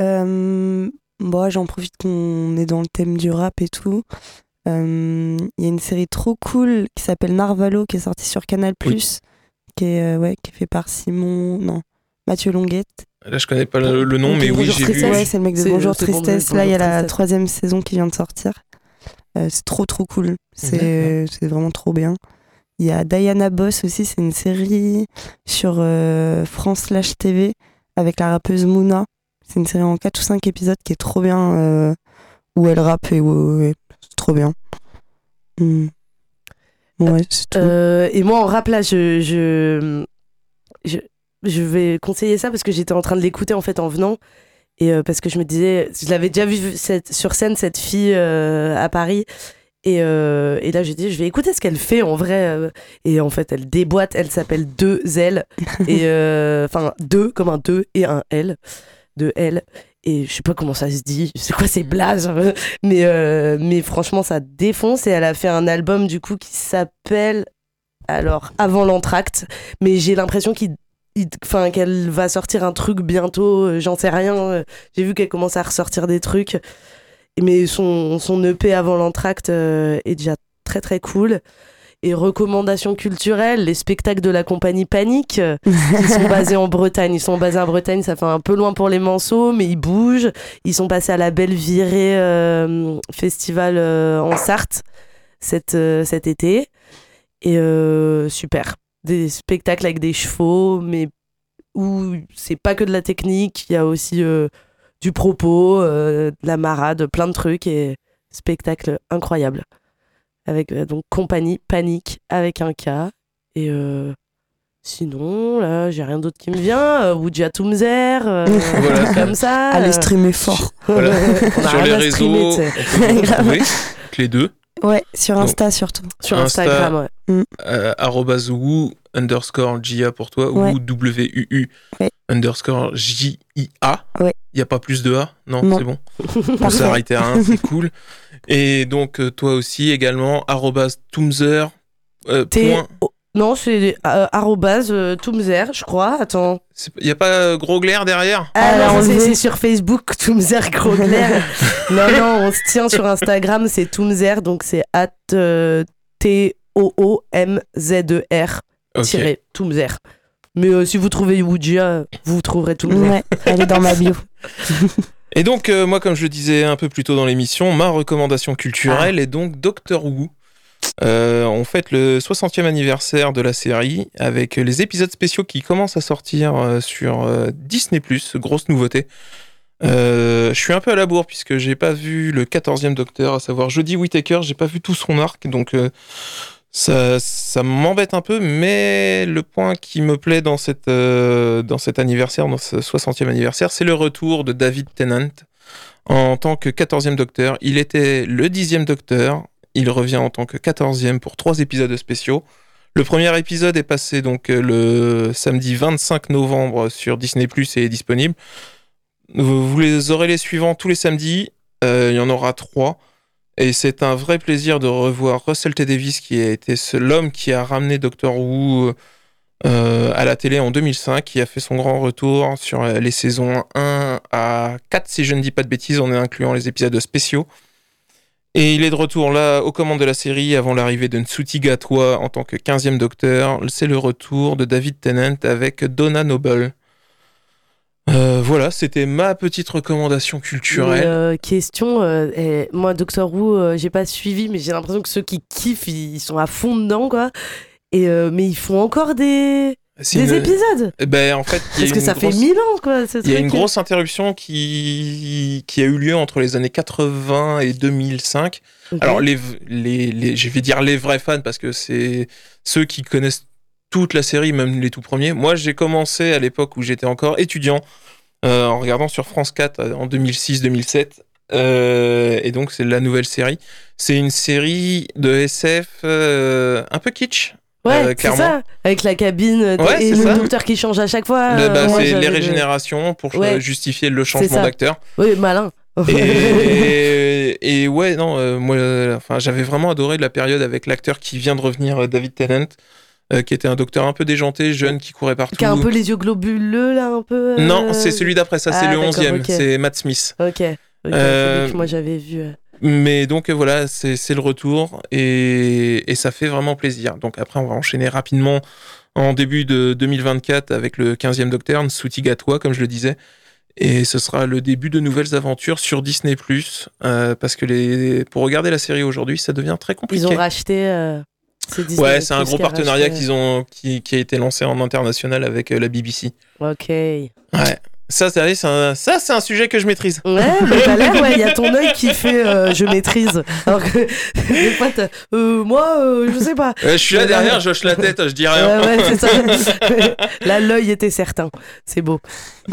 [SPEAKER 5] Euh, bon, j'en profite qu'on est dans le thème du rap et tout. Euh, Il y a une série trop cool qui s'appelle Narvalo qui est sortie sur Canal Plus, qui est euh, ouais, qui est fait par Simon, non, Mathieu Longuette.
[SPEAKER 2] Là, je connais pas le, le nom, mais oui,
[SPEAKER 3] Bonjour
[SPEAKER 2] j'ai vu.
[SPEAKER 3] Tristesse.
[SPEAKER 5] Ouais, c'est le mec de Bonjour
[SPEAKER 3] bon,
[SPEAKER 5] Tristesse. Là, il y a la troisième saison qui vient de sortir. Euh, c'est trop trop cool. C'est c'est vraiment trop bien. Il y a Diana Boss aussi, c'est une série sur euh, France Slash TV avec la rappeuse Mouna. C'est une série en 4 ou 5 épisodes qui est trop bien, euh, où elle rappe et où ouais, c'est trop bien. Hmm. Ouais, c'est tout.
[SPEAKER 3] Euh, et moi, en rap, là, je, je, je, je vais conseiller ça parce que j'étais en train de l'écouter en fait en venant. Et euh, parce que je me disais, je l'avais déjà vu cette, sur scène, cette fille euh, à Paris. Et, euh, et là, j'ai dit, je vais écouter ce qu'elle fait en vrai. Et en fait, elle déboîte. Elle s'appelle Deux L. et enfin, deux comme un deux et un L. Deux L. Et je sais pas comment ça se dit. C'est quoi ces blagues mais, euh, mais franchement, ça défonce. Et elle a fait un album du coup qui s'appelle alors avant l'entracte. Mais j'ai l'impression qu'il il- Enfin, qu'elle va sortir un truc bientôt, euh, j'en sais rien. euh, J'ai vu qu'elle commence à ressortir des trucs. Mais son, son EP avant l'entracte est déjà très très cool. Et recommandations culturelles, les spectacles de la compagnie Panique, euh, ils sont basés en Bretagne. Ils sont basés en Bretagne, ça fait un peu loin pour les manceaux, mais ils bougent. Ils sont passés à la Belle Virée euh, Festival euh, en Sarthe cet, euh, cet été. Et super. Des spectacles avec des chevaux, mais où c'est pas que de la technique, il y a aussi du propos, de la marade, plein de trucs et spectacle incroyable. Avec euh, donc compagnie Panique avec un K et euh, Sinon, là, j'ai rien d'autre qui me vient. Euh, Tumzer, euh,
[SPEAKER 2] Voilà.
[SPEAKER 3] comme ça.
[SPEAKER 5] Allez streamer fort.
[SPEAKER 2] Voilà. Sur
[SPEAKER 3] rien
[SPEAKER 2] les
[SPEAKER 3] à
[SPEAKER 2] réseaux,
[SPEAKER 3] streamer,
[SPEAKER 2] on
[SPEAKER 3] tu sais.
[SPEAKER 2] peut vous retrouver les deux.
[SPEAKER 5] Ouais, sur Insta surtout.
[SPEAKER 3] Sur
[SPEAKER 2] Insta.
[SPEAKER 3] Instagram, ouais.
[SPEAKER 2] Euh, arrobase woo underscore JIA pour toi,
[SPEAKER 5] Ouais.
[SPEAKER 2] ou W-U-U
[SPEAKER 5] Ouais.
[SPEAKER 2] underscore J-I-A.
[SPEAKER 5] Ouais.
[SPEAKER 2] Il n'y a pas plus de A Non,
[SPEAKER 5] Non.
[SPEAKER 2] c'est bon. On s'est arrêté à un, c'est cool. Et donc, euh, toi aussi, également, arrobase Tumzer. euh, point-
[SPEAKER 3] Non, c'est euh, arrobase euh, Tumzer, je crois. Attends.
[SPEAKER 2] Il n'y a pas euh, gros glaire derrière?
[SPEAKER 3] Ah,
[SPEAKER 5] Ah,
[SPEAKER 3] non, c'est sur Facebook, Tumzer Grogler. non, non, on se tient sur Instagram, c'est Tumzer, donc c'est at euh, T-O-O-M-Z-E-R
[SPEAKER 2] Ok.
[SPEAKER 3] tiré Tumzer. Mais euh, si vous trouvez Wujia, vous trouverez Tumzer.
[SPEAKER 5] Ouais, elle est dans ma bio.
[SPEAKER 2] Et donc, euh, moi, comme je le disais un peu plus tôt dans l'émission, ma recommandation culturelle
[SPEAKER 3] Ah.
[SPEAKER 2] est donc Doctor Who. Euh, on fête le 60e anniversaire de la série avec les épisodes spéciaux qui commencent à sortir euh, sur euh, Disney+, grosse nouveauté. Je suis un peu à la bourre puisque j'ai pas vu le 14e Docteur, à savoir Jodie Whittaker, j'ai pas vu tout son arc, donc ça, m'embête un peu, mais le point qui me plaît dans, cette, dans cet anniversaire, dans ce 60e anniversaire, c'est le retour de David Tennant en tant que 14e Docteur. Il était le 10e Docteur, il revient en tant que 14e pour trois épisodes spéciaux. Le premier épisode est passé donc euh, le samedi 25 novembre sur Disney Plus et est disponible. Vous les aurez les suivants tous les samedis. Euh, il y en aura trois. Et c'est un vrai plaisir de revoir Russell T. Davis, qui a été l'homme qui a ramené Doctor Who euh, à la télé en 2005, qui a fait son grand retour sur les saisons 1 à 4, si je ne dis pas de bêtises, en incluant les épisodes spéciaux. Et il est de retour là aux commandes de la série avant l'arrivée de Nsuti Gatwa en tant que 15e docteur. C'est le retour de David Tennant avec Donna Noble. Euh, voilà, c'était ma petite recommandation culturelle.
[SPEAKER 3] euh, question, euh, moi Doctor Who, j'ai pas suivi, mais j'ai l'impression que ceux qui kiffent, ils, sont à fond dedans, quoi. Et mais ils font encore des, des
[SPEAKER 2] une-
[SPEAKER 3] épisodes.
[SPEAKER 2] Eh Ben, en fait,
[SPEAKER 3] Parce que ça fait mille ans, quoi.
[SPEAKER 2] Il y a une grosse interruption qui, qui a eu lieu entre les années 80 et 2005.
[SPEAKER 3] Ok.
[SPEAKER 2] Alors, les, les, les- je vais dire les vrais fans parce que c'est ceux qui connaissent toute la série, même les tout premiers. Moi, j'ai commencé à l'époque où j'étais encore étudiant euh, en regardant sur France 4 euh, en 2006-2007. Euh, et donc, c'est la nouvelle série. C'est une série de SF euh, un peu kitsch.
[SPEAKER 3] Ouais,
[SPEAKER 2] euh,
[SPEAKER 3] c'est ça. Avec la cabine euh,
[SPEAKER 2] Ouais,
[SPEAKER 3] et le
[SPEAKER 2] ça.
[SPEAKER 3] docteur qui change à chaque fois.
[SPEAKER 2] Le-
[SPEAKER 3] euh,
[SPEAKER 2] bah,
[SPEAKER 3] moi,
[SPEAKER 2] c'est les
[SPEAKER 3] le-
[SPEAKER 2] régénérations pour euh,
[SPEAKER 3] Ouais.
[SPEAKER 2] justifier le changement d'acteur.
[SPEAKER 3] Oui, malin.
[SPEAKER 2] Et, et ouais, non, euh, moi, euh, enfin, j'avais vraiment adoré la période avec l'acteur qui vient de revenir, euh, David Tennant, euh, qui était un docteur un peu déjanté, jeune, qui courait partout.
[SPEAKER 3] Qui a un peu les yeux globuleux, là, un peu. euh,
[SPEAKER 2] Non, c'est celui d'après ça, c'est
[SPEAKER 3] Ah,
[SPEAKER 2] le
[SPEAKER 3] d'accord,
[SPEAKER 2] 11e,
[SPEAKER 3] ok.
[SPEAKER 2] c'est Matt Smith.
[SPEAKER 3] Ok. ok,
[SPEAKER 2] Euh,
[SPEAKER 3] celui que moi j'avais vu.
[SPEAKER 2] Mais donc euh, voilà, c'est le retour et, et ça fait vraiment plaisir. Donc après, on va enchaîner rapidement en début de 2024 avec le 15e docteur, Nsuti Gatwa, comme je le disais. Et ce sera le début de nouvelles aventures sur Disney+, euh, parce que les, pour regarder la série aujourd'hui, ça devient très compliqué.
[SPEAKER 3] Ils ont racheté. euh, Disney
[SPEAKER 2] Ouais, c'est un gros partenariat qu'ils ont, qui, qui a été lancé en international avec euh, la BBC.
[SPEAKER 3] Ok.
[SPEAKER 2] Ouais. Ça, c'est un, ça, c'est un sujet que je maîtrise.
[SPEAKER 3] Ouais, mais t'as l'air, ouais, il y a ton œil qui fait euh, je maîtrise. Alors que des fois, t'as, euh, moi, euh, je sais pas.
[SPEAKER 2] Ouais, je suis là derrière, je hoche la tête, je dis rien.
[SPEAKER 3] Ouais, ouais, c'est ça. Là, l'œil était certain. C'est beau.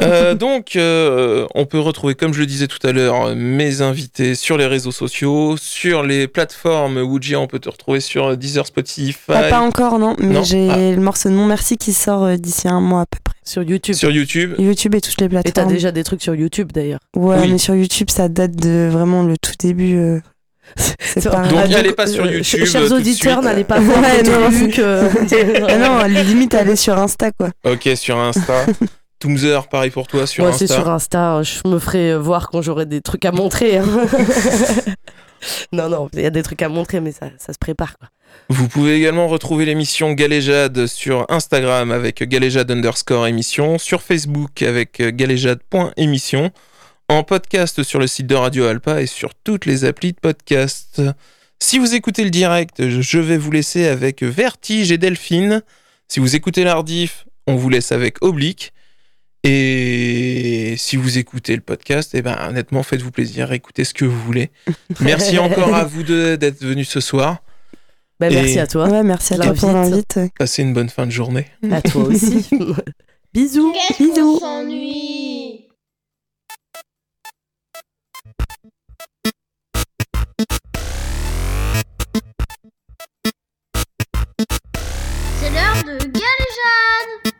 [SPEAKER 2] Euh, donc, euh, on peut retrouver, comme je le disais tout à l'heure, mes invités sur les réseaux sociaux, sur les plateformes Woojia, on peut te retrouver sur Deezer, Spotify,
[SPEAKER 5] Pas, pas encore, non, mais
[SPEAKER 2] Non
[SPEAKER 5] j'ai
[SPEAKER 2] Ah.
[SPEAKER 5] le morceau Non Merci qui sort d'ici un mois à peu près.
[SPEAKER 3] Sur YouTube.
[SPEAKER 2] sur YouTube.
[SPEAKER 5] YouTube et toutes les
[SPEAKER 3] Et t'as
[SPEAKER 5] plateformes.
[SPEAKER 3] déjà des trucs sur YouTube d'ailleurs.
[SPEAKER 5] Ouais,
[SPEAKER 2] Oui.
[SPEAKER 5] mais sur YouTube, ça date de vraiment le tout début. euh, C'est pas...
[SPEAKER 2] Donc,
[SPEAKER 3] Ah,
[SPEAKER 2] n'y allez pas sur
[SPEAKER 3] euh,
[SPEAKER 2] YouTube,
[SPEAKER 3] ch- Chers auditeurs, n'allez pas voir
[SPEAKER 5] Ouais, non,
[SPEAKER 3] trucs. euh,
[SPEAKER 5] Ah non, limite aller sur Insta, quoi.
[SPEAKER 2] Ok, sur Insta. Toomzer, pareil pour toi, sur
[SPEAKER 3] Moi,
[SPEAKER 2] Insta.
[SPEAKER 3] c'est sur Insta. Je me ferai voir quand j'aurai des trucs à montrer. hein. non, non, il y a des trucs à montrer, mais ça, ça se prépare. Quoi.
[SPEAKER 2] Vous pouvez également retrouver l'émission Galéjade sur Instagram avec galéjade underscore émission, sur Facebook avec galéjade.émission, en podcast sur le site de Radio Alpa et sur toutes les applis de podcast. Si vous écoutez le direct, je vais vous laisser avec Vertige et Delphine. Si vous écoutez l'Ardif, on vous laisse avec Oblique. Et si vous écoutez le podcast, eh ben, honnêtement, faites-vous plaisir, écoutez ce que vous voulez. Merci encore à vous deux d'être venus ce soir.
[SPEAKER 3] Bah, merci à toi.
[SPEAKER 5] Ouais, merci à toi pour
[SPEAKER 3] L'invite.
[SPEAKER 5] l'invite.
[SPEAKER 2] Passez une bonne fin de journée.
[SPEAKER 3] À toi aussi. Bisous.
[SPEAKER 5] Bisous.
[SPEAKER 1] C'est l'heure de galéjade